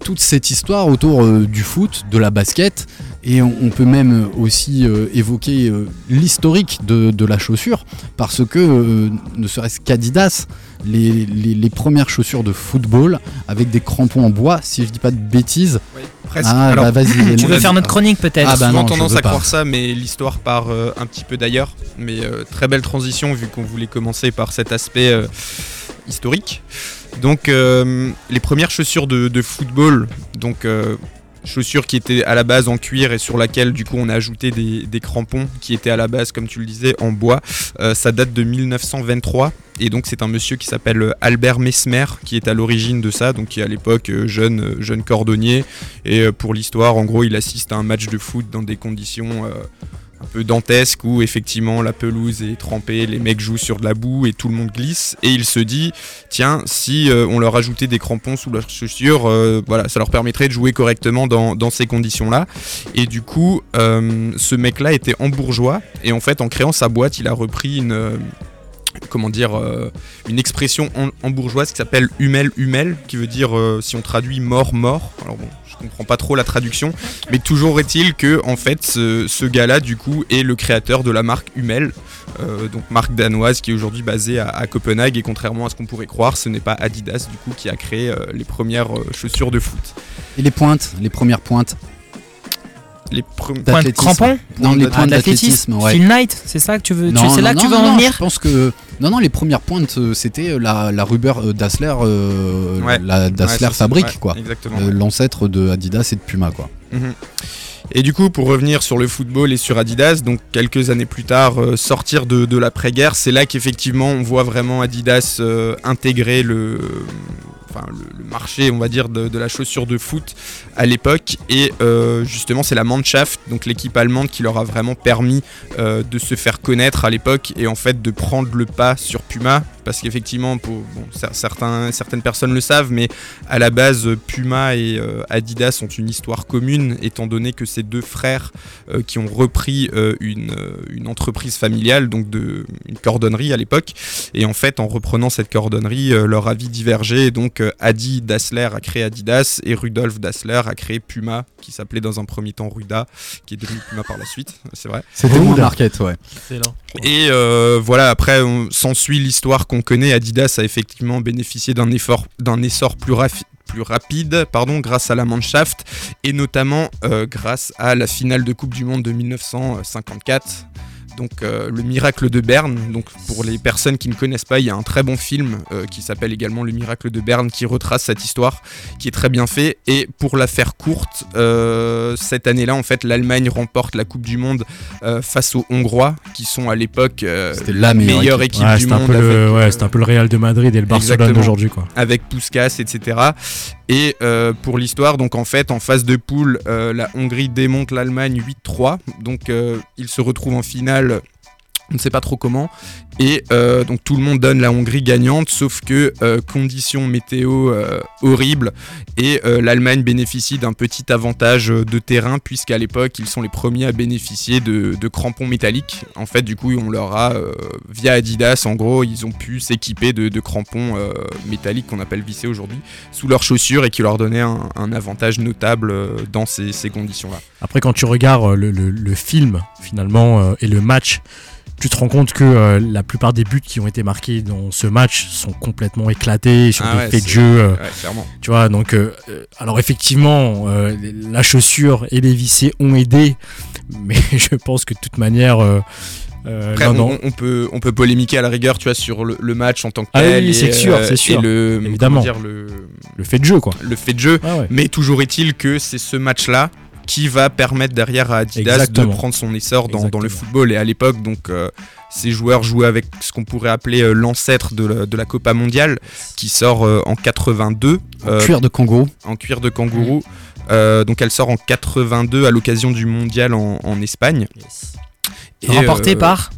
toute cette histoire autour du foot, de la basket, et on, on peut même aussi euh, évoquer euh, l'historique de, de la chaussure, parce que euh, ne serait-ce qu'Adidas, les, les- les premières chaussures de football avec des crampons en bois, si je dis pas de bêtises. Presque. Ah, Alors, bah vas-y. Tu veux faire notre chronique peut-être Ah bah souvent non, je tendance à pas. croire ça, mais l'histoire part euh, un petit peu d'ailleurs. Mais euh, très belle transition vu qu'on voulait commencer par cet aspect euh, historique. Donc euh, les premières chaussures de, de football, donc chaussures qui étaient à la base en cuir et sur laquelle du coup on a ajouté des, crampons qui étaient à la base, comme tu le disais, en bois. Euh, ça date de 1923 Et donc c'est un monsieur qui s'appelle Albert Mesmer qui est à l'origine de ça, donc qui est à l'époque euh, jeune, euh, jeune cordonnier. Et pour l'histoire, en gros, il assiste à un match de foot dans des conditions un peu dantesques où effectivement la pelouse est trempée, les mecs jouent sur de la boue et tout le monde glisse. Et il se dit, tiens, si euh, on leur ajoutait des crampons sous leurs chaussures, euh, voilà, ça leur permettrait de jouer correctement dans, dans ces conditions-là. Et du coup, euh, ce mec-là était hambourgeois et en fait, en créant sa boîte, il a repris une comment dire une expression en, bourgeoise qui s'appelle humel humel qui veut dire si on traduit mort mort comprends pas trop la traduction mais toujours est-il que en fait ce, gars-là du coup est le créateur de la marque Hummel euh, donc marque danoise qui est aujourd'hui basée à, à Copenhague et contrairement à ce qu'on pourrait croire ce n'est pas Adidas du coup qui a créé euh, les premières euh, chaussures de foot. Et les pointes, les premières pointes les pre- Point de d'athlétisme. crampon Non, les pointes D'athlétisme ouais. Phil Knight, c'est ça que tu veux tu- Non, C'est là non, que tu veux non, en venir Je pense que non, non, les premières pointes, euh, c'était euh, la, la Ruber euh, Dassler, euh, Ouais. la Dassler Ouais, fabrique, ouais, quoi. exactement Euh, L'ancêtre de Adidas et de Puma, quoi. Mhm. Et du coup, pour revenir sur le football et sur Adidas, donc quelques années plus tard, euh, sortir de, de l'après-guerre, c'est là qu'effectivement on voit vraiment Adidas euh, intégrer le, enfin, le, marché, on va dire, de, de la chaussure de foot à l'époque. Et euh, justement, c'est la Mannschaft, donc l'équipe allemande, qui leur a vraiment permis euh, de se faire connaître à l'époque et en fait de prendre le pas sur Puma. Parce qu'effectivement, bon, certains, certaines personnes le savent, mais à la base, Puma et euh, Adidas ont une histoire commune, étant donné que c'est deux frères euh, qui ont repris euh, une, une entreprise familiale, donc de, une cordonnerie à l'époque. Et en fait, en reprenant cette cordonnerie, euh, leur avis divergeait. Et donc, euh, Adi Dassler a créé Adidas et Rudolf Dassler a créé Puma, qui s'appelait dans un premier temps Ruda, qui est devenu Puma par la suite. C'est vrai. C'était mon market, ouais. Excellent. Et euh, voilà, après, on s'ensuit l'histoire connaît. Adidas a effectivement bénéficié d'un effort, d'un essor plus, rafi- plus rapide, pardon, grâce à la Mannschaft et notamment euh, grâce à la finale de Coupe du Monde de 1954. Donc euh, le miracle de Berne. Donc pour les personnes qui ne connaissent pas, il y a un très bon film euh, qui s'appelle également Le miracle de Berne qui retrace cette histoire, qui est très bien fait. Et pour la faire courte, euh, cette année-là, en fait, l'Allemagne remporte la Coupe du Monde face aux Hongrois, qui sont à l'époque la meilleure meilleure équipe. équipe, Ouais, du c'était un, monde. peu le, avec, ouais, c'était un peu le Real de Madrid et le Barcelone d'aujourd'hui. quoi. avec Puskas, etc. Et euh, pour l'histoire, donc en fait, en phase de poule, euh, la Hongrie démonte l'Allemagne 8-3. Donc euh, ils se retrouvent en finale finale on ne sait pas trop comment. Et euh, donc tout le monde donne la Hongrie gagnante, sauf que euh, conditions météo euh, horribles. Et l'Allemagne bénéficie d'un petit avantage de terrain, puisqu'à l'époque, ils sont les premiers à bénéficier de, crampons métalliques. En fait, du coup, on leur a, via Adidas, en gros, ils ont pu s'équiper de, crampons métalliques qu'on appelle vissés aujourd'hui, sous leurs chaussures et qui leur donnaient un, avantage notable dans ces, conditions-là. Après, quand tu regardes le, film, finalement, et le match, tu te rends compte que euh, la plupart des buts qui ont été marqués dans ce match sont complètement éclatés sur Ah des ouais, faits de jeu. euh, Ouais, clairement. tu vois, donc, euh, alors effectivement, la chaussure et les vissés ont aidé, mais je pense que de toute manière. Après, on, peut, on peut polémiquer à la rigueur, tu vois, sur le, le match en tant que Ah tel. oui, c'est sûr, c'est sûr. Et le, Évidemment. dire, le, le fait de jeu, quoi. le fait de jeu. Ah ouais. Mais toujours est-il que c'est ce match-là qui va permettre derrière à Adidas Exactement. de prendre son essor dans, dans le football. Et à l'époque, donc, euh, ces joueurs jouaient avec ce qu'on pourrait appeler euh, l'ancêtre de la, de la Copa mondiale, qui sort euh, en 82 euh, Cuir de kangourou. en cuir de kangourou. Euh, donc elle sort en 82 à l'occasion du mondial en, en Espagne. Et, Remporté euh, par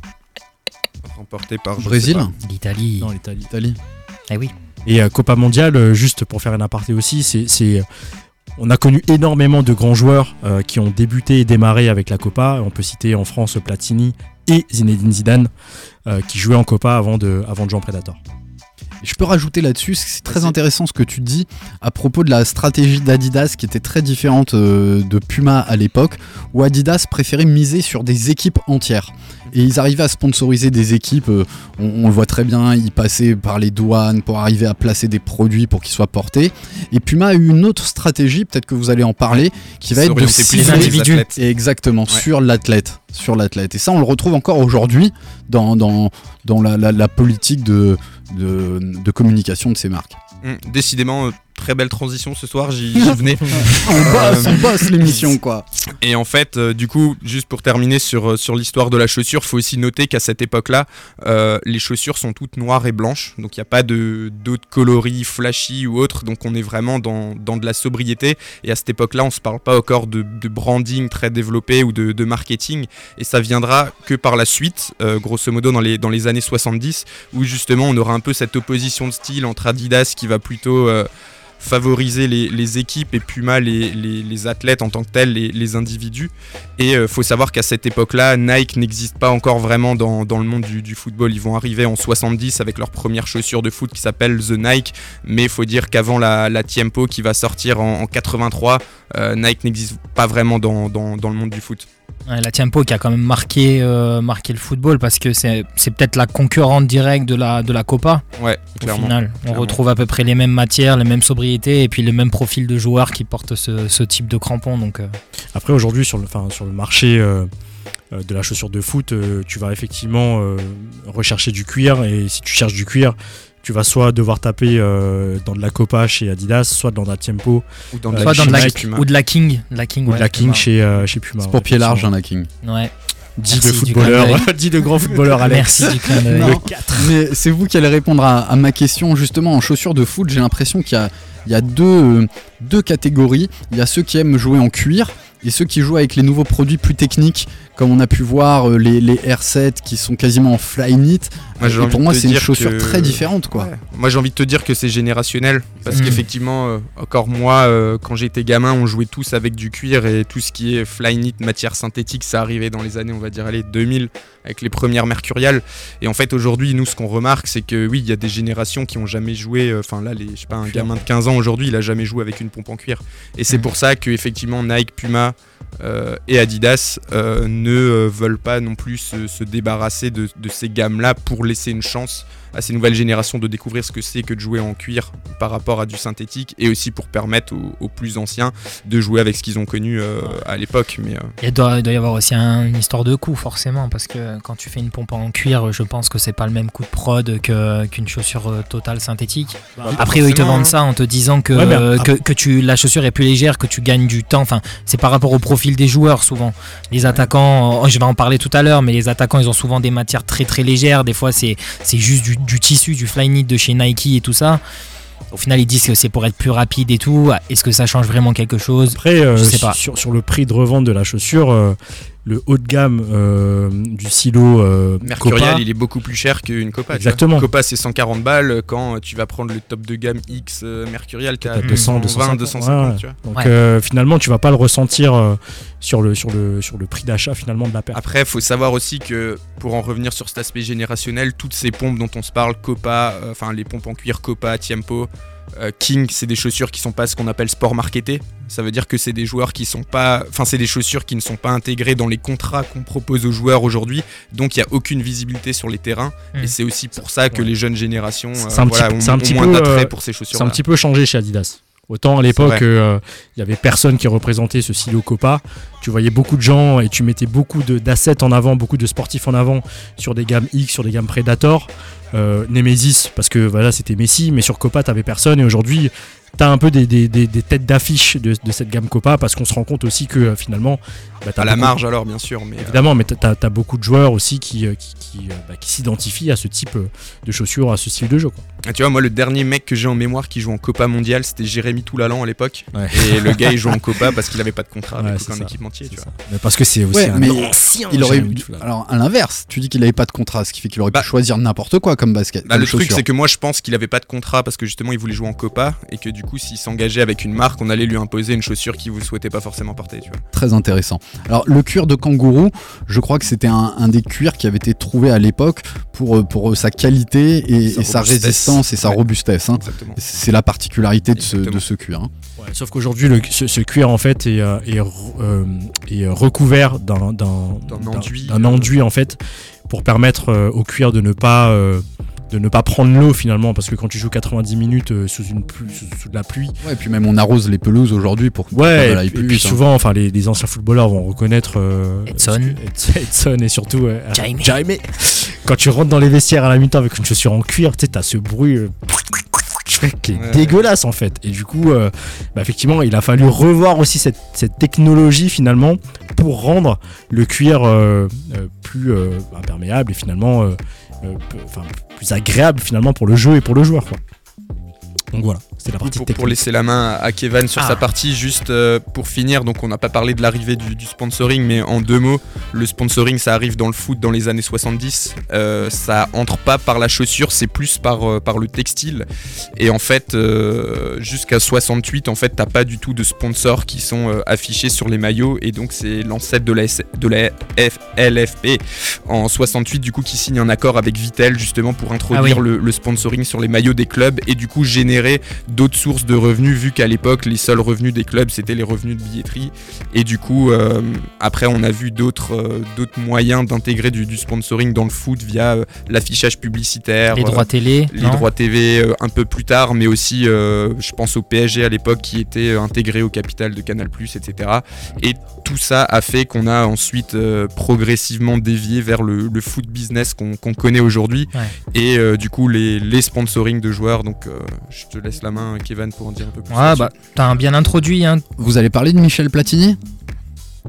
remporté par Brésil, l'Italie. Dans l'Italie. Italie. Eh oui. Et euh, Copa Mondiale, juste pour faire un aparté aussi, c'est- on a connu énormément de grands joueurs euh, qui ont débuté et démarré avec la Copa. On peut citer en France Platini et Zinedine Zidane euh, qui jouaient en Copa avant de, avant de jouer en Predator. Je peux rajouter là-dessus, c'est très intéressant ce que tu dis à propos de la stratégie d'Adidas qui était très différente euh, de Puma à l'époque, où Adidas préférait miser sur des équipes entières. Et ils arrivaient à sponsoriser des équipes, euh, on, on le voit très bien, ils passaient par les douanes pour arriver à placer des produits pour qu'ils soient portés. Et Puma a eu une autre stratégie, peut-être que vous allez en parler, qui va être de cibler individus. athlètes. Exactement, Ouais. sur l'athlète. Sur l'athlète. Et ça, on le retrouve encore aujourd'hui dans, dans, dans la, la- la politique de, de, de communication de ces marques. Hum, Décidément, euh, très belle transition ce soir, j'y venais. On bosse, on bosse l'émission, quoi. Et en fait, euh, du coup, juste pour terminer sur, euh, sur l'histoire de la chaussure, faut aussi noter qu'à cette époque-là, euh, les chaussures sont toutes noires et blanches. Donc il n'y a pas d'autres coloris flashy ou autres. Donc on est vraiment dans, dans de la sobriété. Et à cette époque-là, on se parle pas encore de, de branding très développé ou de, de marketing. Et ça viendra que par la suite, euh, grosso modo dans les, dans les années 70, où justement on aura un peu cette opposition de style entre Adidas qui va plutôt euh, favoriser les, équipes et Puma les, les, athlètes en tant que tels, les, individus. Et il faut savoir qu'à cette époque-là, Nike n'existe pas encore vraiment dans, le monde du, football. Ils vont arriver en 70 avec leur première chaussure de foot qui s'appelle The Nike. Mais faut dire qu'avant la, Tiempo qui va sortir en, en 83, euh, Nike n'existe pas vraiment dans le monde du foot. Ouais, la Tiempo qui a quand même marqué, euh, marqué le football parce que c'est c'est peut-être la concurrente directe de la, de la Copa. Ouais, Au clairement. final, on clairement. retrouve à peu près les mêmes matières, les mêmes sobriétés et puis le même profil de joueurs qui portent ce, ce type de crampons. Donc, euh, Après, aujourd'hui, sur le, enfin, sur le marché euh, de la chaussure de foot, tu vas effectivement rechercher du cuir. Et si tu cherches du cuir, tu vas soit devoir taper euh, dans de la Copa chez Adidas, soit dans de la Tiempo Ou dans Euh, soit dans de la, Puma. ou de la King, de la King, ou ouais, de la King chez, euh, chez Puma. C'est pour pied large, hein, la King. Ouais. Dit de footballeur, dit de grand footballeur Alex. Merci du clin d'œil. Non, mais c'est vous qui allez répondre à, à ma question. Justement, en chaussures de foot, j'ai l'impression qu'il y a, il y a deux, euh, deux catégories. Il y a ceux qui aiment jouer en cuir et ceux qui jouent avec les nouveaux produits plus techniques, comme on a pu voir euh, les, les R7 qui sont quasiment en fly knit. Moi, j'ai Et pour moi, c'est une chaussure que- très différente, quoi. Ouais. Moi j'ai envie de te dire que c'est générationnel parce Mm. qu'effectivement euh, encore moi euh, quand j'étais gamin on jouait tous avec du cuir et tout ce qui est fly knit matière synthétique ça arrivait dans les années on va dire allez 2000 avec les premières mercuriales. Et en fait aujourd'hui nous ce qu'on remarque c'est que oui il y a des générations qui ont jamais joué euh, enfin là les je sais pas un gamin de 15 ans aujourd'hui il a jamais joué avec une pompe en cuir. Et c'est Mm. pour ça que effectivement Nike Puma euh, et Adidas euh, ne euh, veulent pas non plus se, se débarrasser de, de ces gammes-là pour laisser une chance à ces nouvelles générations de découvrir ce que c'est que de jouer en cuir par rapport à du synthétique et aussi pour permettre aux, aux plus anciens de jouer avec ce qu'ils ont connu euh, à l'époque. Mais euh, Il doit, il doit y avoir aussi un- une histoire de coût forcément parce que quand tu fais une pompe en cuir, je pense que c'est pas le même coût de prod que- qu'une chaussure totale synthétique. Après eux ils te forcément, vendent hein. ça en te disant que, Ouais, mais euh, après- que, que tu, la chaussure est plus légère, que tu gagnes du temps. Enfin, c'est par rapport au profil des joueurs souvent. Les attaquants, oh, je vais en parler tout à l'heure, mais les attaquants ils ont souvent des matières très très légères. Des fois c'est c'est juste du, du tissu, du fly knit de chez Nike et tout ça. Au final ils disent que c'est pour être plus rapide et tout. Est-ce que ça change vraiment quelque chose? Après, euh, Je sais pas. Sur, sur le prix de revente de la chaussure, euh, le haut de gamme euh, du silo euh, Mercurial, Copa, il est beaucoup plus cher qu'une Copa. tu Exactement. Copa, c'est 140 balles. Quand tu vas prendre le top de gamme X euh, Mercurial, à à 200, 220, 250, 250. ouais, tu vois. Donc Ouais. euh, finalement, tu vas pas le ressentir euh, sur, le, sur, le, sur le prix d'achat finalement de la paire. Après, faut savoir aussi que pour en revenir sur cet aspect générationnel, toutes ces pompes dont on se parle, Copa, euh, enfin les pompes en cuir Copa, Tiempo, King, c'est des chaussures qui sont pas ce qu'on appelle sport marketé. Ça veut dire que c'est des joueurs qui sont pas, enfin c'est des chaussures qui ne sont pas intégrées dans les contrats qu'on propose aux joueurs aujourd'hui. Donc il y a aucune visibilité sur les terrains. Et c'est aussi pour ça que Ouais. les jeunes générations euh, C'est un petit voilà, peu- ont, un ont petit moins d'attrait euh, pour ces chaussures. C'est un petit peu changé chez Adidas. Autant à l'époque, euh, il y avait personne qui représentait ce silo Copa. Tu voyais beaucoup de gens et tu mettais beaucoup de- d'assets en avant, beaucoup de sportifs en avant sur des gammes X, sur des gammes Predator. Euh, Nemesis, parce que voilà, c'était Messi, mais sur Copa, t'avais personne. Et aujourd'hui, t'as un peu des, des- des- des têtes d'affiche de, de cette gamme Copa parce qu'on se rend compte aussi que euh, finalement. bah, t'as à la beaucoup- marge alors bien sûr, mais euh, Évidemment, mais t'as as beaucoup de joueurs aussi qui, euh, qui, qui, euh, bah, qui s'identifient à ce type euh, de chaussures, à ce style de jeu. Quoi. Ah, Tu vois, moi, le dernier mec que j'ai en mémoire qui joue en Copa mondiale, c'était Jérémy Toulalan à l'époque. Ouais. Et le gars, il joue en Copa parce qu'il avait pas de contrat Ouais, avec c'est aucun ça. équipementier. Tu vois. Mais parce que c'est aussi Ouais, un mais ancien Il aurait. Alors, à l'inverse, tu dis qu'il avait pas de contrat, ce qui fait qu'il aurait Bah- pu choisir n'importe quoi comme basket. Bah, comme le truc, c'est que moi, je pense qu'il avait pas de contrat parce que justement, il voulait jouer en Copa et que du coup, s'il s'engageait avec une marque, on allait lui imposer une chaussure qu'il ne souhaitait pas forcément porter. Tu vois. Très intéressant. Alors, le cuir de kangourou, je crois que c'était un, un des cuirs qui avait été trouvé à l'époque pour, euh, pour euh, sa qualité et, Sa et sa robustesse. résistance et sa Ouais. robustesse. hein. C'est la particularité de ce, Exactement. de ce cuir. hein. Ouais, sauf qu'aujourd'hui, ce, ce cuir en fait est, euh, est, euh, est recouvert d'un d'un- D'un enduit. en fait pour permettre euh, au cuir de ne pas euh, de ne pas prendre l'eau finalement parce que quand tu joues 90 minutes euh, sous une pluie, sous, sous de la pluie Ouais, et puis même on arrose les pelouses aujourd'hui pour que ouais et, et puis hein. souvent enfin les, les anciens footballeurs vont reconnaître euh, Edson. ce que- Ed- Edson et surtout euh, Jaime. Jaime. quand tu rentres dans les vestiaires à la mi-temps avec une chaussure en cuir tu sais t'as ce bruit euh, qui est Ouais. dégueulasse en fait. Et du coup, euh, bah, effectivement, il a fallu revoir aussi cette, cette technologie finalement pour rendre le cuir euh, euh, plus euh, imperméable et finalement euh, plus agréable finalement pour le jeu et pour le joueur. Quoi. Donc voilà, c'était la partie Pour, technique. pour laisser la main à Kevin sur Ah. sa partie, juste euh, pour finir, donc on n'a pas parlé de l'arrivée du, du sponsoring, mais en deux mots, le sponsoring ça arrive dans le foot dans les années 70. Euh, ça entre pas par la chaussure, c'est plus par, euh, par le textile. Et en fait, euh, jusqu'à 68, en fait, t'as pas du tout de sponsors qui sont euh, affichés sur les maillots. Et donc c'est l'ancêtre de la, S- de la F- LFP en 68 du coup qui signe un accord avec Vitel justement pour introduire Ah oui. le, le sponsoring sur les maillots des clubs et du coup générer d'autres sources de revenus vu qu'à l'époque les seuls revenus des clubs c'était les revenus de billetterie et du coup euh, après on a vu d'autres euh, d'autres moyens d'intégrer du, du sponsoring dans le foot via euh, l'affichage publicitaire Les droits télé. les droits TV un peu plus tard, mais aussi, je pense au PSG à l'époque qui était intégré au capital de Canal+, etc. Et tout ça a fait qu'on a ensuite progressivement dévié vers le, le foot business qu'on connaît aujourd'hui. Ouais. Et du coup, les, les sponsoring de joueurs. Donc, je te laisse la main, Kevin, pour en dire un peu plus. Ouais, bah, t'as un bien introduit. Hein. Vous allez parler de Michel Platini?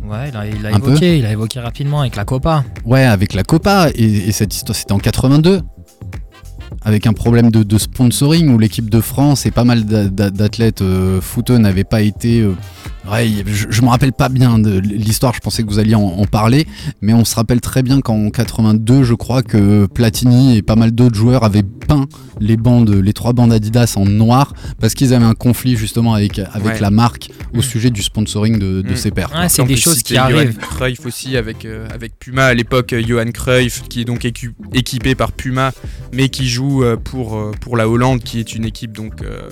Ouais, il a, il a Un peu. évoqué, il a évoqué rapidement avec la Copa. Ouais, avec la Copa. Et, et cette histoire, c'était en 82. Avec un problème de, de sponsoring où l'équipe de France et pas mal d'a- d'a- d'athlètes euh, footeux n'avaient pas été. euh, ouais, je, je me rappelle pas bien de l'histoire, je pensais que vous alliez en, en parler. Mais on se rappelle très bien qu'en 82, je crois que Platini et pas mal d'autres joueurs avaient peint les bandes, les trois bandes Adidas en noir parce qu'ils avaient un conflit justement avec, avec Ouais. la marque au Mm. sujet du sponsoring de, de Mm. ses pairs. Ouais, c'est des choses qui arrivent. Johan Cruyff aussi avec, euh, avec Puma à l'époque, euh, Johan Cruyff qui est donc équipé par Puma mais qui joue euh, pour, euh, pour la Hollande qui est une équipe donc euh,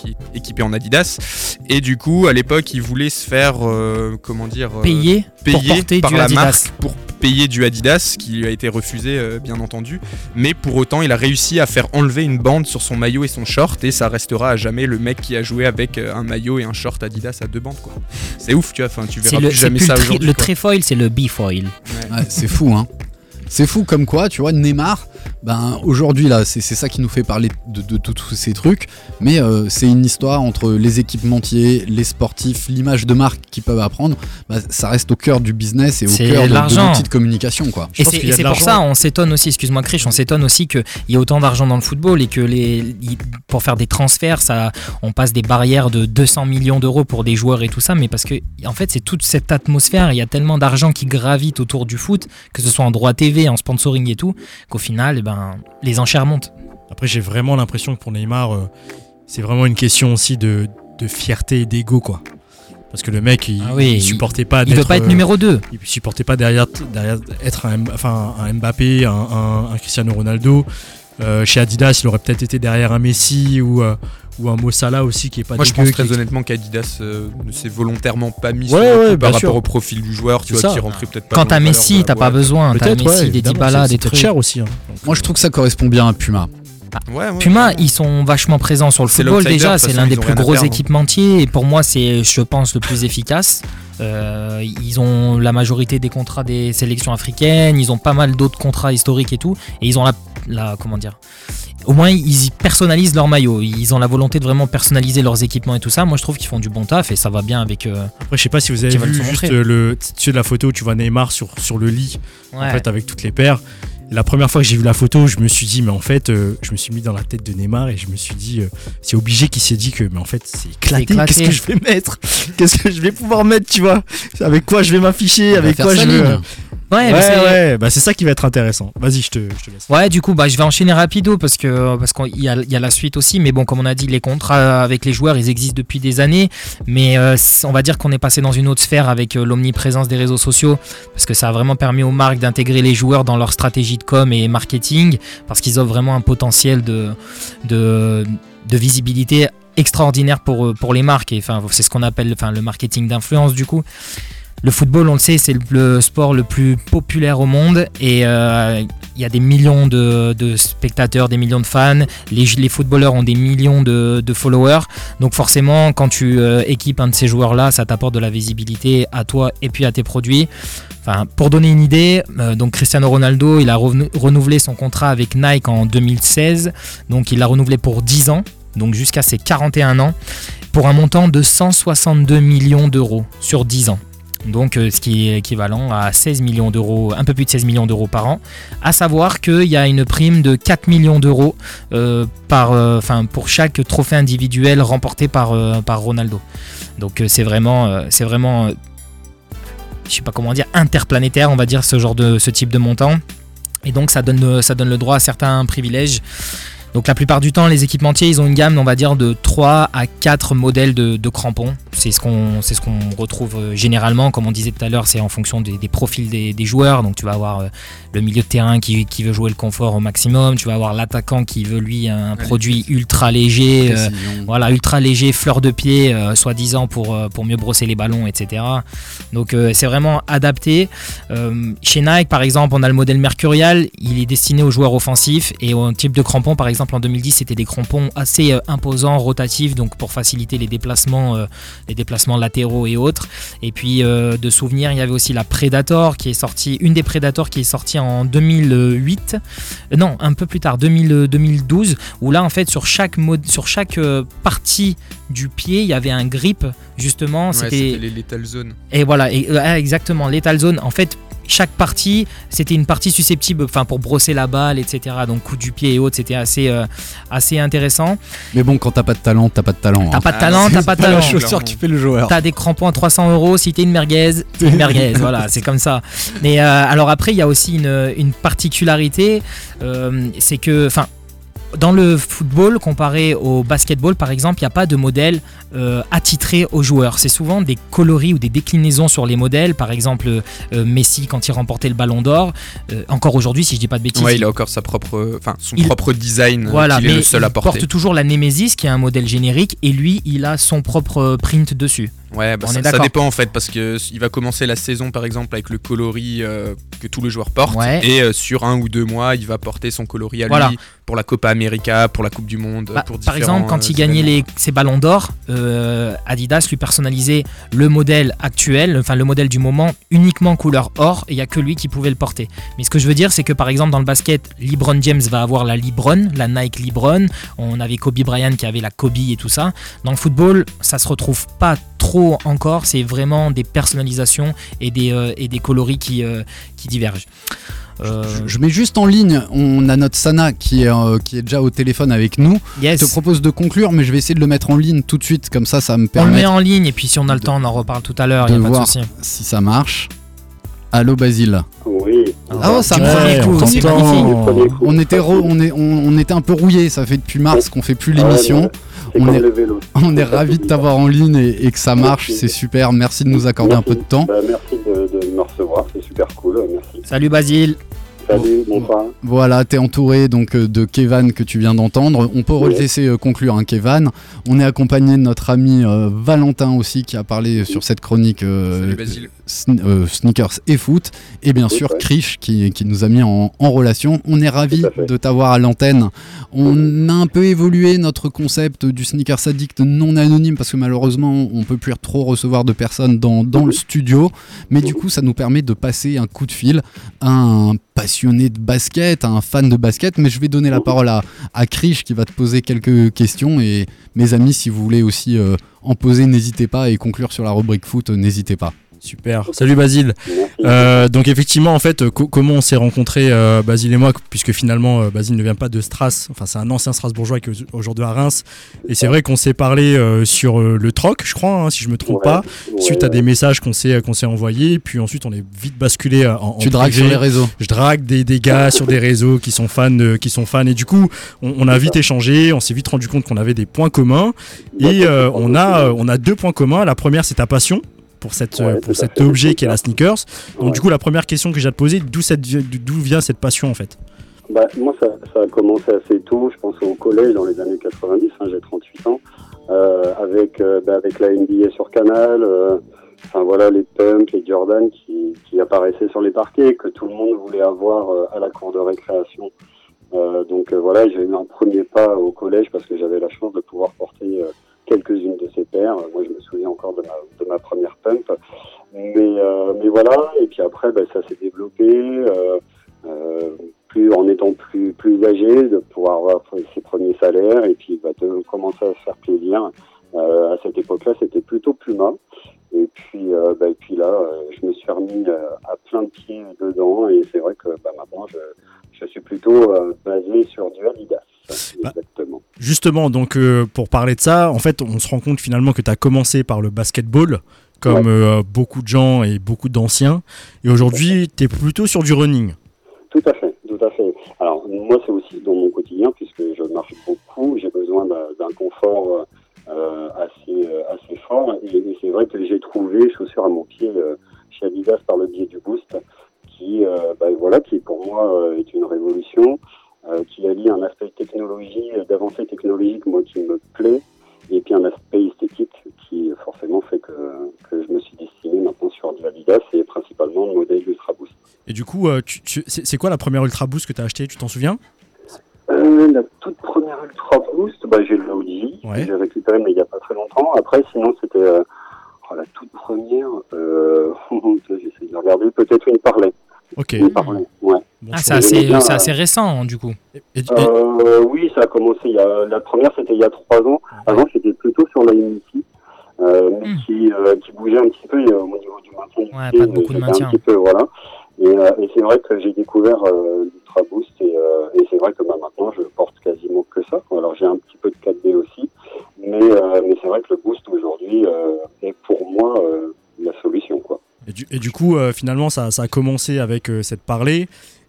qui est équipée en Adidas et du coup à l'époque il voulait se faire euh, comment dire euh, pour payer porter par du la Adidas. marque pour payer du Adidas qui lui a été refusé euh, bien entendu mais pour autant il a réussi à faire enlever une bande sur son maillot et son short et ça restera à jamais le mec qui a joué avec un maillot et un short Adidas à deux bandes quoi c'est ouf tu vois enfin tu verras le, plus jamais plus ça aujourd'hui le quoi. trefoil, c'est le bifoil. Ouais, c'est fou, hein. C'est fou comme quoi, tu vois, Neymar, ben aujourd'hui là, c'est c'est ça qui nous fait parler de, de- de tous ces trucs, mais euh, c'est une histoire entre les équipementiers, les sportifs, l'image de marque qu'ils peuvent apprendre, bah, ça reste au cœur du business et au C'est cœur de, l'outil de communication, quoi. Je Et c'est a pour ça, on s'étonne aussi, excuse-moi Krish, on s'étonne aussi qu'il y ait autant d'argent dans le football et que les, pour faire des transferts, ça, on passe des barrières de 200 millions d'euros pour des joueurs et tout ça, mais parce que en fait c'est toute cette atmosphère, il y a tellement d'argent qui gravite autour du foot, que ce soit en droit TV, en sponsoring et tout, qu'au final, eh ben, les enchères montent. Après, j'ai vraiment l'impression que pour Neymar, euh, c'est vraiment une question aussi de, de fierté et d'ego, quoi. Parce que le mec, il, Ah oui, il supportait pas Il veut pas être euh, numéro 2. il supportait pas derrière, derrière être un, enfin, un Mbappé, un, un- un Cristiano Ronaldo. Euh, chez Adidas, il aurait peut-être été derrière un Messi ou, euh, ou un Mo Salah aussi qui est pas Moi, je pense très qui- honnêtement qu'Adidas euh, ne s'est volontairement pas mis Ouais, sur le ouais, coup par rapport sûr. au profil du joueur, tu C'est vois, ça. qui rentrait peut-être pas. Quand t'as Messi, t'as pas besoin. T'as Peut-être, Messi, ouais, des Dybala, des trucs. cher aussi. hein. Donc, Moi, je trouve que ça correspond bien à Puma. Ouais, ouais, Puma, ils sont vachement présents sur le football déjà, c'est l'un des plus gros perdre. équipementiers et pour moi c'est je pense le plus efficace. Euh, ils ont la majorité des contrats des sélections africaines, ils ont pas mal d'autres contrats historiques et tout et ils ont la, la comment dire au moins ils y personnalisent leur maillot, ils ont la volonté de vraiment personnaliser leurs équipements et tout ça. Moi je trouve qu'ils font du bon taf et ça va bien avec euh, Après, je sais pas si vous avez vu juste le, tu sais, la photo où tu vois Neymar sur, sur le lit, en fait, avec toutes les paires. La première fois que j'ai vu la photo, je me suis dit, mais en fait, euh, je me suis mis dans la tête de Neymar et je me suis dit, euh, c'est obligé qu'il s'est dit que, mais en fait, c'est éclaté. éclaté. Qu'est-ce que je vais mettre? Qu'est-ce que je vais pouvoir mettre, tu vois? Avec quoi je vais m'afficher? Avec quoi je veux. Ouais, Ouais, c'est- ouais, bah c'est ça qui va être intéressant. Vas-y, je te, je te laisse. Ouais, du coup, bah, je vais enchaîner rapido parce que parce qu'il y a, il y a la suite aussi. Mais bon, comme on a dit, les contrats avec les joueurs, ils existent depuis des années. Mais euh, on va dire qu'on est passé dans une autre sphère avec euh, l'omniprésence des réseaux sociaux parce que ça a vraiment permis aux marques d'intégrer les joueurs dans leur stratégie de com et marketing parce qu'ils offrent vraiment un potentiel de de, de visibilité extraordinaire pour, euh, pour les marques. Et enfin, c'est ce qu'on appelle enfin, le marketing d'influence du coup. Le football, on le sait, c'est le, sport le plus populaire au monde et euh, il y a des millions de, spectateurs, des millions de fans. Les, footballeurs ont des millions de, followers. Donc forcément, quand tu euh, équipes un de ces joueurs-là, ça t'apporte de la visibilité à toi et puis à tes produits. Pour donner une idée, euh, Cristiano Ronaldo, il a renouvelé son contrat avec Nike en 2016. Donc il l'a renouvelé pour 10 ans. donc jusqu'à ses 41 ans, pour un montant de 162 millions d'euros sur 10 ans. Donc, euh, ce qui est équivalent à 16 millions d'euros, un peu plus de 16 millions d'euros par an. À savoir qu'il y a une prime de 4 millions d'euros euh, euh, pour chaque trophée individuel remporté par, par Ronaldo. Donc, c'est vraiment, c'est vraiment, je sais pas comment dire, interplanétaire, on va dire, ce genre de, ce type de montant. Et donc, ça donne, ça donne le droit à certains privilèges. Donc la plupart du temps, les équipementiers, ils ont une gamme, on va dire, de 3 à 4 modèles de, de crampons. C'est ce qu'on ce qu'on retrouve euh, généralement, comme on disait tout à l'heure, c'est en fonction des, des profils des, des joueurs. Donc tu vas avoir euh, le milieu de terrain qui, qui veut jouer le confort au maximum, tu vas avoir l'attaquant qui veut lui un produit ultra léger, euh, voilà, ultra léger, fleur de pied, euh, soi-disant pour, pour mieux brosser les ballons, etc. Donc euh, c'est vraiment adapté. Chez Nike, par exemple, on a le modèle Mercurial, il est destiné aux joueurs offensifs et au type de crampons, par exemple, en 2010, c'était des crampons assez euh, imposants, rotatifs, donc pour faciliter les déplacements, euh, les déplacements latéraux et autres. Et puis euh, de souvenir, il y avait aussi la Predator qui est sortie, une des Predator qui est sortie en 2008, Euh, non, un peu plus tard, 2000, euh, 2012, où là, en fait, sur chaque, mode, sur chaque partie du pied, il y avait un grip, justement. Ouais, c'était les Lethal Zone. et voilà, et, euh, exactement, Lethal Zone, en fait, chaque partie, c'était une partie susceptible, enfin pour brosser la balle, etc. Donc coup du pied et autres, c'était assez, euh, assez intéressant. Mais bon, quand t'as pas de talent, t'as pas de talent. T'as hein. pas de talent, t'as pas de pas la talent. chaussure qui fait le joueur. T'as des crampons à 300 euros, si t'es une merguez, t'es une merguez, voilà, c'est comme ça. Mais euh, alors après, il y a aussi une, une particularité, euh, c'est que, enfin, dans le football, comparé au basketball par exemple, il n'y a pas de modèle euh, attitré aux joueurs. C'est souvent des coloris ou des déclinaisons sur les modèles. Par exemple, euh, Messi quand il remportait le ballon d'or, euh, encore aujourd'hui, si je dis pas de bêtises, Ouais, il a encore sa propre, enfin son Il- propre design. euh, voilà, qu'il mais est le seul à il porter. porte toujours la Nemesis qui est un modèle générique et lui, il a son propre print dessus. Ouais, bah, On ça, est ça dépend en fait parce que il va commencer la saison par exemple avec le coloris euh, que tous les joueurs portent Ouais. et euh, sur un ou deux mois il va porter son coloris à Voilà. lui pour la Copa América, pour la Coupe du Monde, Bah, pour par exemple, quand euh, il gagnait les, ses ballons d'or, euh, Adidas lui personnalisait le modèle actuel, enfin le modèle du moment, uniquement couleur or, et il n'y a que lui qui pouvait le porter. Mais ce que je veux dire, c'est que par exemple dans le basket, LeBron James va avoir la LeBron, la Nike LeBron, on avait Kobe Bryant qui avait la Kobe et tout ça. Dans le football, ça se retrouve pas trop encore, c'est vraiment des personnalisations et des, euh, et des coloris qui, euh, qui divergent. Euh, Je mets juste en ligne, on a notre Sana qui est, euh, qui est déjà au téléphone avec nous. yes. Je te propose de conclure, mais je vais essayer de le mettre en ligne tout de suite, comme ça, ça me on le permet met en ligne et puis si on a le temps, on en reparle tout à l'heure, il de n'y a pas de voir souci. si ça marche. Allô Basile. Oui. Ah oh, ça Du marche. premier coup, c'est coup. magnifique. On était, re- on, est, on, on était un peu rouillé, ça fait depuis mars qu'on fait plus ouais, l'émission. On comme est- le vélo. On est ravis de t'avoir en ligne et, et que ça marche, Merci. c'est super. Merci de nous accorder un peu de temps. Bah, merci de, de me recevoir, c'est super cool, merci. Salut Basile. Salut, bonsoir. Voilà, t'es entouré donc euh, de Kevan que tu viens d'entendre. On peut Oui. laisser euh, conclure, hein, Kevan. On est accompagné de notre ami euh, Valentin aussi qui a parlé sur cette chronique euh, sn- euh, sneakers et foot. Et bien Oui, sûr, ouais. Krish qui, qui nous a mis en, en relation. On est fait. de t'avoir à l'antenne. On a un peu évolué notre concept du sneakers addict non anonyme parce que malheureusement, on peut plus trop recevoir de personnes dans, dans le studio. Mais du coup, ça nous permet de passer un coup de fil à un passionné de basket, un fan de basket. Mais je vais donner la parole à, à Krish qui va te poser quelques questions. Et mes amis, si vous voulez aussi euh, en poser, n'hésitez pas. Et conclure sur la rubrique foot, euh, n'hésitez pas. Super. Salut Basile. Euh, donc effectivement, en fait, co- comment on s'est rencontrés, euh, Basile et moi, puisque finalement, euh, Basile ne vient pas de Stras, enfin c'est un ancien Strasbourgeois qui est aujourd'hui à Reims, et c'est vrai qu'on s'est parlé euh, sur le troc, je crois, hein, si je me trompe Ouais, pas, ouais, suite à des messages qu'on s'est qu'on s'est envoyés, puis ensuite on est vite basculé en, en tu dragues privé. sur les réseaux. Je drague des, des gars sur des réseaux qui sont fans, qui sont fans, et du coup, on, on a vite échangé, on s'est vite rendu compte qu'on avait des points communs, et euh, on a on a deux points communs. La première, c'est ta passion pour cette Ouais, tout pour à cet objet qui est la sneakers. Donc Ouais. du coup, la première question que j'ai à te poser, d'où cette d'où vient cette passion en fait? Bah, moi, ça, ça a commencé assez tôt, je pense au collège dans les années 90, hein, j'ai 38 ans, euh, avec, euh, bah, avec la NBA sur Canal, euh, enfin voilà, les Pumps, les Jordan qui, qui apparaissaient sur les parquets, que tout le monde voulait avoir à la cour de récréation. Donc voilà, j'ai eu un premier pas au collège parce que j'avais la chance de pouvoir porter quelques-unes de ces paires. Moi, je me souviens encore de ma, de ma première Pump. Mais, euh, mais voilà, et puis après, bah, ça s'est développé. Euh, euh, plus en étant plus plus âgé, de pouvoir avoir ses premiers salaires et puis bah, de commencer à se faire plaisir. Euh, à cette époque-là, c'était plutôt Puma. Et puis, euh, bah, et puis là, euh, je me suis remis euh, à plein de pieds dedans. Et c'est vrai que bah, maintenant, je, je suis plutôt euh, basé sur du Adidas. Bah, Exactement. Justement, donc euh, pour parler de ça, en fait, on se rend compte finalement que tu as commencé par le basketball, comme euh, beaucoup de gens et beaucoup d'anciens. Et aujourd'hui, tu es plutôt sur du running. Tout à fait, tout à fait. Alors moi c'est aussi dans mon quotidien puisque je marche beaucoup, j'ai besoin d'un confort euh, assez assez fort et, et c'est vrai que j'ai trouvé chaussures à mon pied chez Adidas par le biais du Boost qui bah, voilà qui pour moi est une révolution euh, qui allie un aspect technologie euh, d'avancée technologique moi qui me plaît et puis un aspect esthétique qui forcément fait que, que je me suis destiné maintenant sur du Adidas et principalement le modèle Ultra Boost. Et du coup, euh, tu- tu- c'est quoi la première Ultra Boost que tu as acheté Tu t'en souviens? Euh, la toute première Ultra Boost, bah, j'ai le Audi, Ouais. j'ai récupéré mais il n'y a pas très longtemps. Après, sinon, c'était euh, oh, la toute première, euh, j'essaie de regarder, peut-être une Parley. Ok. Parley, ouais. Bon, Ah, je- c'est assez, euh, assez récent, du coup. et- et- Euh, oui, ça a commencé, il y a, la première, c'était il y a trois ans. Avant, j'étais plutôt sur la Unity. Euh, qui, euh, qui bougeait un petit peu euh, au niveau du maintien Ouais, pas de beaucoup de maintien. Un petit peu, voilà. Et, euh, et c'est vrai que j'ai découvert euh, l'Ultra Boost et, euh, et c'est vrai que bah, maintenant je porte quasiment que ça. Alors j'ai un petit peu de 4D aussi, mais, euh, mais c'est vrai que le Boost aujourd'hui euh, est pour moi euh, la solution. Quoi. Et du, et du coup, euh, finalement, ça, ça a commencé avec euh, cette.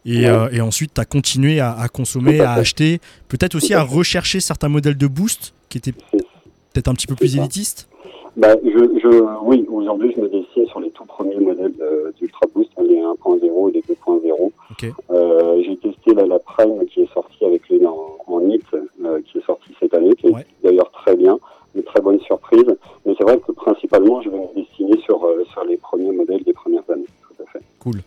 Et, Ouais. euh, et ensuite, tu as continué à, à consommer, à acheter, peut-être aussi à rechercher certains modèles de boost qui étaient peut-être un petit peu plus élitistes. Bah, je, je, oui, aujourd'hui je me destine sur les tout premiers modèles d'Ultra Boost, hein, les 1.0 et les 2.0. Ok. Euh, j'ai testé la, la Prime qui est sortie avec lui en, en NIT, euh, qui est sortie cette année, qui est Ouais. d'ailleurs très bien, très bonne surprise. Mais c'est vrai que principalement, je vais me destiner sur, euh, sur les premiers modèles des premières années. Tout à fait. Cool.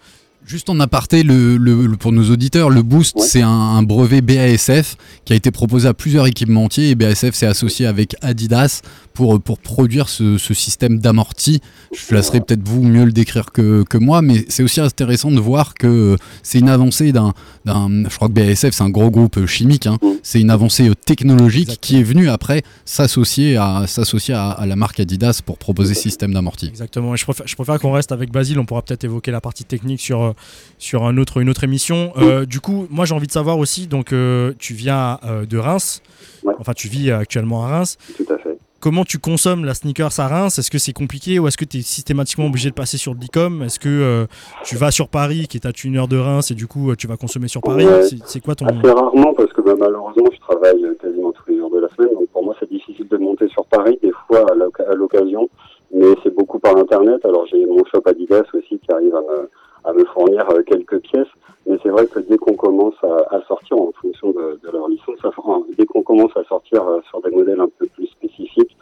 Juste en aparté, le, le- le- pour nos auditeurs, le Boost, Ouais. c'est un, un brevet BASF qui a été proposé à plusieurs équipementiers et BASF s'est associé avec Adidas pour, pour produire ce, ce système d'amorti. Je laisserai peut-être vous mieux le décrire que, que moi, mais c'est aussi intéressant de voir que c'est une avancée d'un, Je crois que BASF, c'est un gros groupe chimique, hein. C'est une avancée euh, technologique Exactement. qui est venue après s'associer à, s'associer à, à la marque Adidas pour proposer ce système d'amorti. Exactement. Et je préfère, je préfère qu'on reste avec Basile. On pourra peut-être évoquer la partie technique sur, euh, sur un autre, une autre émission. Euh, du coup, moi, j'ai envie de savoir aussi. Donc, euh, tu viens de Reims. Ouais. Enfin, tu vis actuellement à Reims. Tout à fait. Comment tu consommes la sneakers à Reims? Est-ce que c'est compliqué ou est-ce que tu es systématiquement obligé de passer sur le Dicom Est-ce que tu vas sur Paris, qui est à une heure de Reims, et du coup tu vas consommer sur Paris? Ouais. C'est- quoi ton. Assez rarement parce que bah, malheureusement je travaille quasiment tous les jours de la semaine, donc pour moi c'est difficile de monter sur Paris des fois à l'occasion, mais c'est beaucoup par internet. Alors j'ai mon shop Adidas aussi qui arrive à me, à me fournir euh, quelques pièces, mais c'est vrai que dès qu'on commence à, à sortir en fonction de, de leur licence, enfin, dès qu'on commence à sortir euh, sur des modèles un peu plus spécifiques,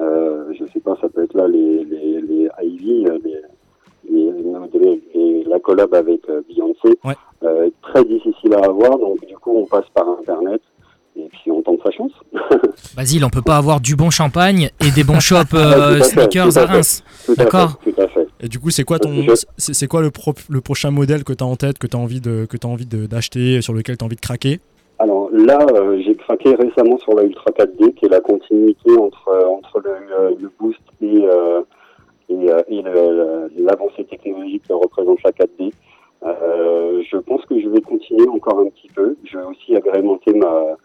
euh, je sais pas, ça peut être là les les, les Ivy, euh, les, les, les- la collab avec Beyoncé, Ouais. euh, très difficile à avoir, donc du coup on passe par internet et puis on tente sa chance. Basile, on peut pas avoir du bon champagne et des bons shops euh, sneakers à à fait. Reims. Tout à D'accord. Et du coup, c'est quoi ton, c'est quoi le, pro- le prochain modèle que tu as en tête, que tu as envie de, que as envie d'acheter, sur lequel tu as envie de craquer? Alors là, euh, j'ai craqué récemment sur la Ultra 4D, qui est la continuité entre euh, entre le, Boost et euh, et, l'avancée technologique que représente la 4D. Euh, je pense que je vais continuer encore un petit peu. Je vais aussi agrémenter ma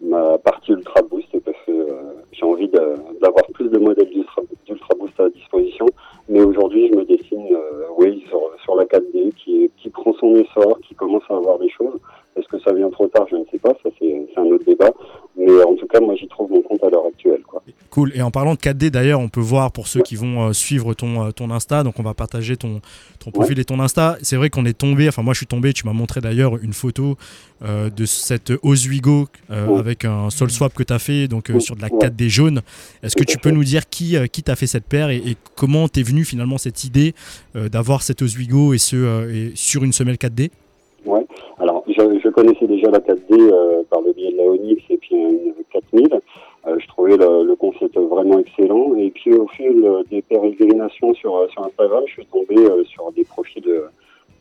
ma partie Ultra Boost parce que j'ai envie d'avoir plus de modèles d'Ultra Boost à disposition. Mais aujourd'hui, je me dessine, euh, oui, sur, sur la 4D qui, qui prend son essor, qui commence à avoir des choses. Est-ce que ça vient trop tard Je ne sais pas, ça c'est un autre débat. Mais en tout cas, moi j'y trouve mon compte à l'heure actuelle. Quoi. Cool. Et en parlant de 4D, d'ailleurs, on peut voir pour ceux qui vont euh, suivre ton, euh, ton Insta, donc on va partager ton, ton profil et ton Insta. C'est vrai qu'on est tombé, enfin moi je suis tombé, tu m'as montré d'ailleurs une photo euh, de cette Oswego euh, Ouais. avec un sol swap que tu as fait, donc euh, Ouais. sur de la Ouais. 4D jaune. Est-ce que tu peux nous dire qui, euh, qui t'a fait cette paire et, et comment t'es venu finalement cette idée euh, d'avoir cette Oswego et, ce, euh, et sur une semelle 4D Ouais. Alors, je, je connaissais déjà la 4D euh, par le biais de la Onyx et puis une 4000. Euh, je trouvais le, le concept vraiment excellent. Et puis, au fil euh, des pérégrinations sur, euh, sur Instagram, je suis tombé euh, sur des profils de,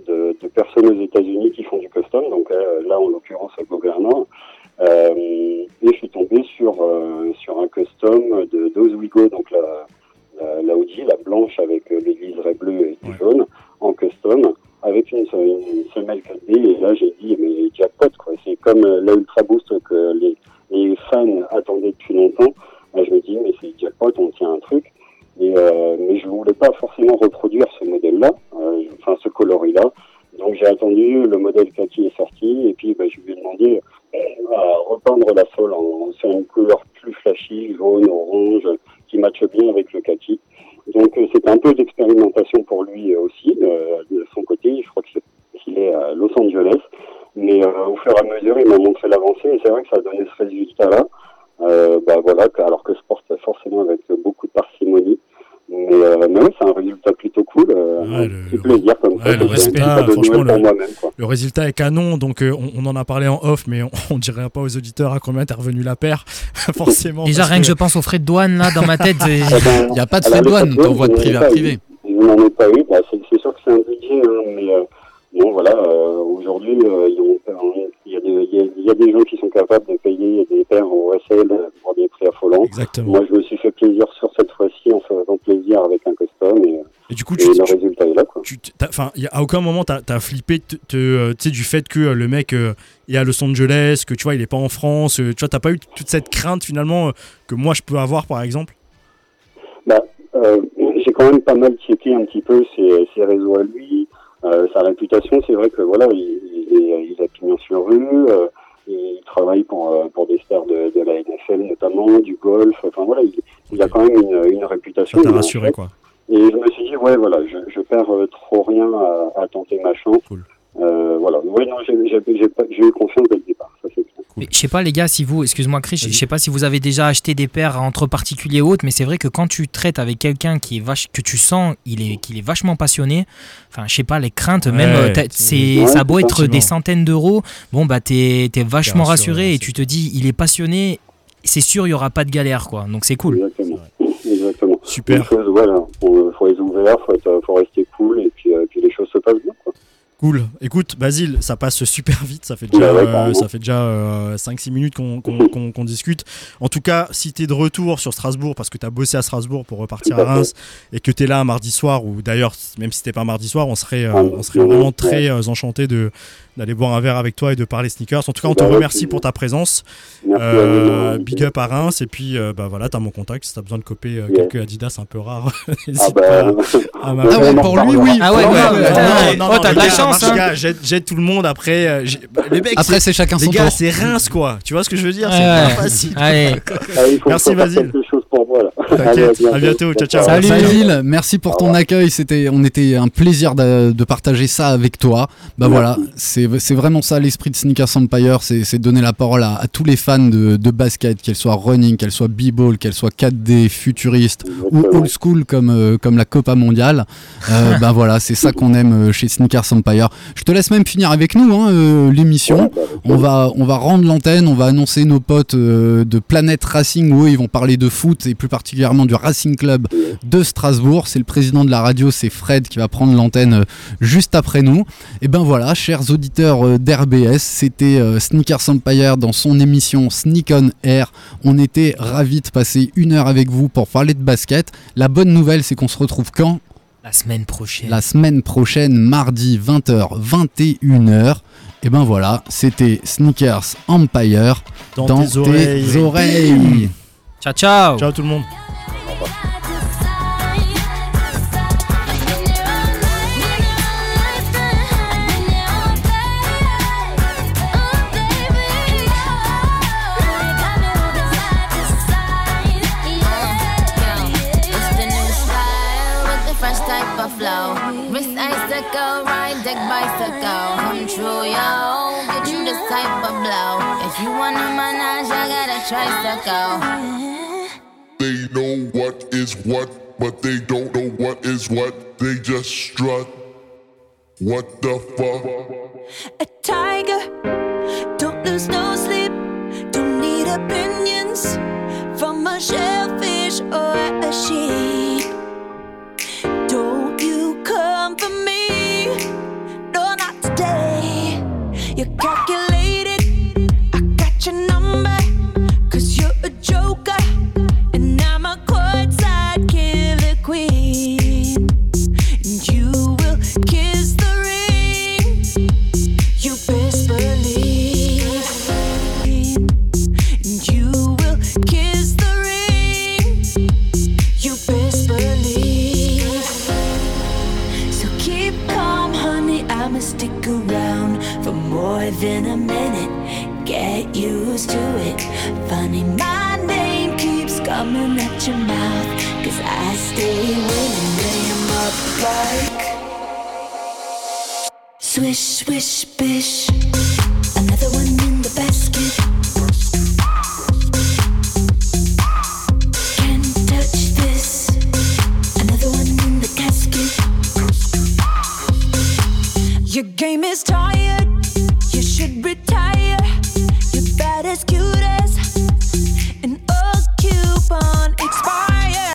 de, de personnes aux États-Unis qui font du custom donc euh, là en l'occurrence Gobernor. Euh, et je suis tombé sur euh, sur un custom de d'Oswego, donc la, la, la Audi, la blanche avec euh, les liserés bleus et jaunes, en custom, avec une, une semelle 4D. Et là j'ai dit mais jackpot quoi, c'est comme euh, la Ultra Boost que les, les fans attendaient depuis longtemps. Là, je me dis mais c'est jackpot, on tient un truc. Et, euh, mais je voulais pas forcément reproduire ce modèle-là, euh, enfin ce coloris-là. Donc j'ai attendu, le modèle kaki est sorti, et puis bah, je lui ai demandé euh, à repeindre la sole en, sur une couleur plus flashy, jaune, orange, qui matche bien avec le kaki. Donc euh, c'était un peu d'expérimentation pour lui aussi, euh, de son côté. Je crois que c'est- qu'il est à Los Angeles. Mais euh, au fur et à mesure, il m'a montré l'avancée, et c'est vrai que ça a donné ce résultat-là. Euh, bah voilà, alors que je porte forcément avec beaucoup de parcimonie. Mais, euh, mais oui, c'est un résultat plutôt cool. Euh, un petit plaisir comme ça. Ouais, le respect, cadeau de franchement, le, le résultat est canon. Donc, euh, on, on en a parlé en off, mais on, on dirait pas aux auditeurs à combien t'es revenu la paire, forcément. Déjà, rien que je pense aux frais de douane là dans ma tête. Eh ben, Il n'y a pas de frais de douane, t'envoies de privé à privé. Je n'en ai pas eu. Bah, c'est c'est sûr que c'est un budget, hein, mais euh, bon, voilà. euh, Aujourd'hui, euh, ils ont- il y, a des- il y a- il y a des gens qui sont capables de payer des paires au SL pour des prix affolants. Exactement. Moi, je me suis fait plaisir sur cette fois-ci en faisant plaisir avec un custom et, Et du coup, et tu, le tu- résultat est là. Quoi. tu- t'as- enfin, à aucun moment t'as as flippé te- te, euh, tu sais, du fait que euh, le mec euh, est à Los Angeles, que tu vois, il est pas en France. euh, tu vois, t'as pas eu toute cette crainte finalement que moi je peux avoir, par exemple? Bah, j'ai quand même pas mal checké un petit peu ses, ses réseaux à lui, sa réputation. C'est vrai que voilà, il, il, est, il a pignon sur rue. il travaille pour, euh, pour des stars de, de la NFL notamment, du golf. Enfin voilà, il, il a quand même une, une réputation. Ça t'a rassuré, quoi. Et je me suis dit, ouais, voilà, je, je perds euh, trop rien à, à tenter ma chance. Euh, voilà. Ouais, non, j'ai eu confiance dès le je sais pas les gars si vous, excuse-moi Chris, je sais pas si vous avez déjà acheté des paires entre particuliers ou autres, mais c'est vrai que quand tu traites avec quelqu'un qui est vache, que tu sens il est qu'il est vachement passionné, enfin je sais pas les craintes, même Ouais, euh, c'est ça a beau être des centaines d'euros, bon bah t'es es vachement rassuré, rassuré et tu te dis il est passionné, c'est sûr il y aura pas de galère quoi, donc c'est cool. Exactement. Exactement. Super. Une chose, voilà, faut, faut être ouvert, faut, être, faut rester cool, et puis, euh, puis les choses se passent bien. Quoi. Cool. Écoute, Basile, ça passe super vite. Ça fait déjà, ouais, euh, ça fait déjà euh, 5-6 minutes qu'on discute. En tout cas, si tu es de retour sur Strasbourg, parce que tu as bossé à Strasbourg pour repartir à. Reims, et que tu es là un mardi soir, ou d'ailleurs, même si c'était pas un mardi soir, on serait, euh, Ah, on serait vraiment très euh, enchantés de d'aller boire un verre avec toi et de parler sneakers. En tout cas, on te Bah remercie pour ta présence. Euh, big up à Reims, et puis euh, bah voilà, t'as mon contact. Si t'as besoin de copier euh, quelques Adidas un peu rares, Ah n'hésite bah, pas à Ah m'appeler. ouais, pour lui, oui. Ah ouais, ouais. Oh, t'as de les la gars, chance, hein. j'aide j'aide tout le monde après. euh, bah, les mecs, Après, c'est- chacun les son gars, tour. c'est Reims quoi. Tu vois ce que je veux dire? C'est ouais. pas facile. Allez, Ah, Merci, Basile. quelque chose pour moi là. T'inquiète. À bientôt. Ciao, ciao. Salut. Basile, merci pour ton accueil. C'était, on était un plaisir de, de partager ça avec toi. Bah Merci. voilà, c'est, c'est vraiment ça l'esprit de Sneakers Empire, c'est, c'est donner la parole à, à tous les fans de, de basket, qu'elles soient running, qu'elles soient b-ball, qu'elles soient 4D, futuriste ou old school comme, euh, comme la Copa mondiale. Euh, bah voilà, c'est ça qu'on aime euh, chez Sneakers Empire. Je te laisse même finir avec nous hein, euh, l'émission. Bah, On va, on va rendre l'antenne, on va annoncer nos potes de Planète Racing où eux, ils vont parler de foot et plus particulièrement du Racing Club de Strasbourg. C'est le président de la radio, c'est Fred qui va prendre l'antenne euh, juste après nous. Et ben voilà, chers auditeurs euh, d'RBS, c'était euh, Sneakers Empire dans son émission Sneak on Air. On était ravis de passer une heure avec vous pour parler de basket. La bonne nouvelle, c'est qu'on se retrouve quand? La semaine prochaine. la semaine prochaine, mardi 20h, 21h. Et ben voilà, c'était Sneakers Empire Dans, dans, tes oreilles. tes oreilles. Ciao ciao. Ciao tout le monde. Wrist icicle, ride deck bicycle. Come true, yo. Get you this type of blow. If you wanna manage, I got a tricycle. They know what is what, but they don't know what is what. They just strut. What the fuck? a tiger. Don't lose no sleep. Don't need opinions from a shellfish or a sheep. Don't you come for me? You got Swish, swish, bish. Another one in the basket. Your game is tired. You should return.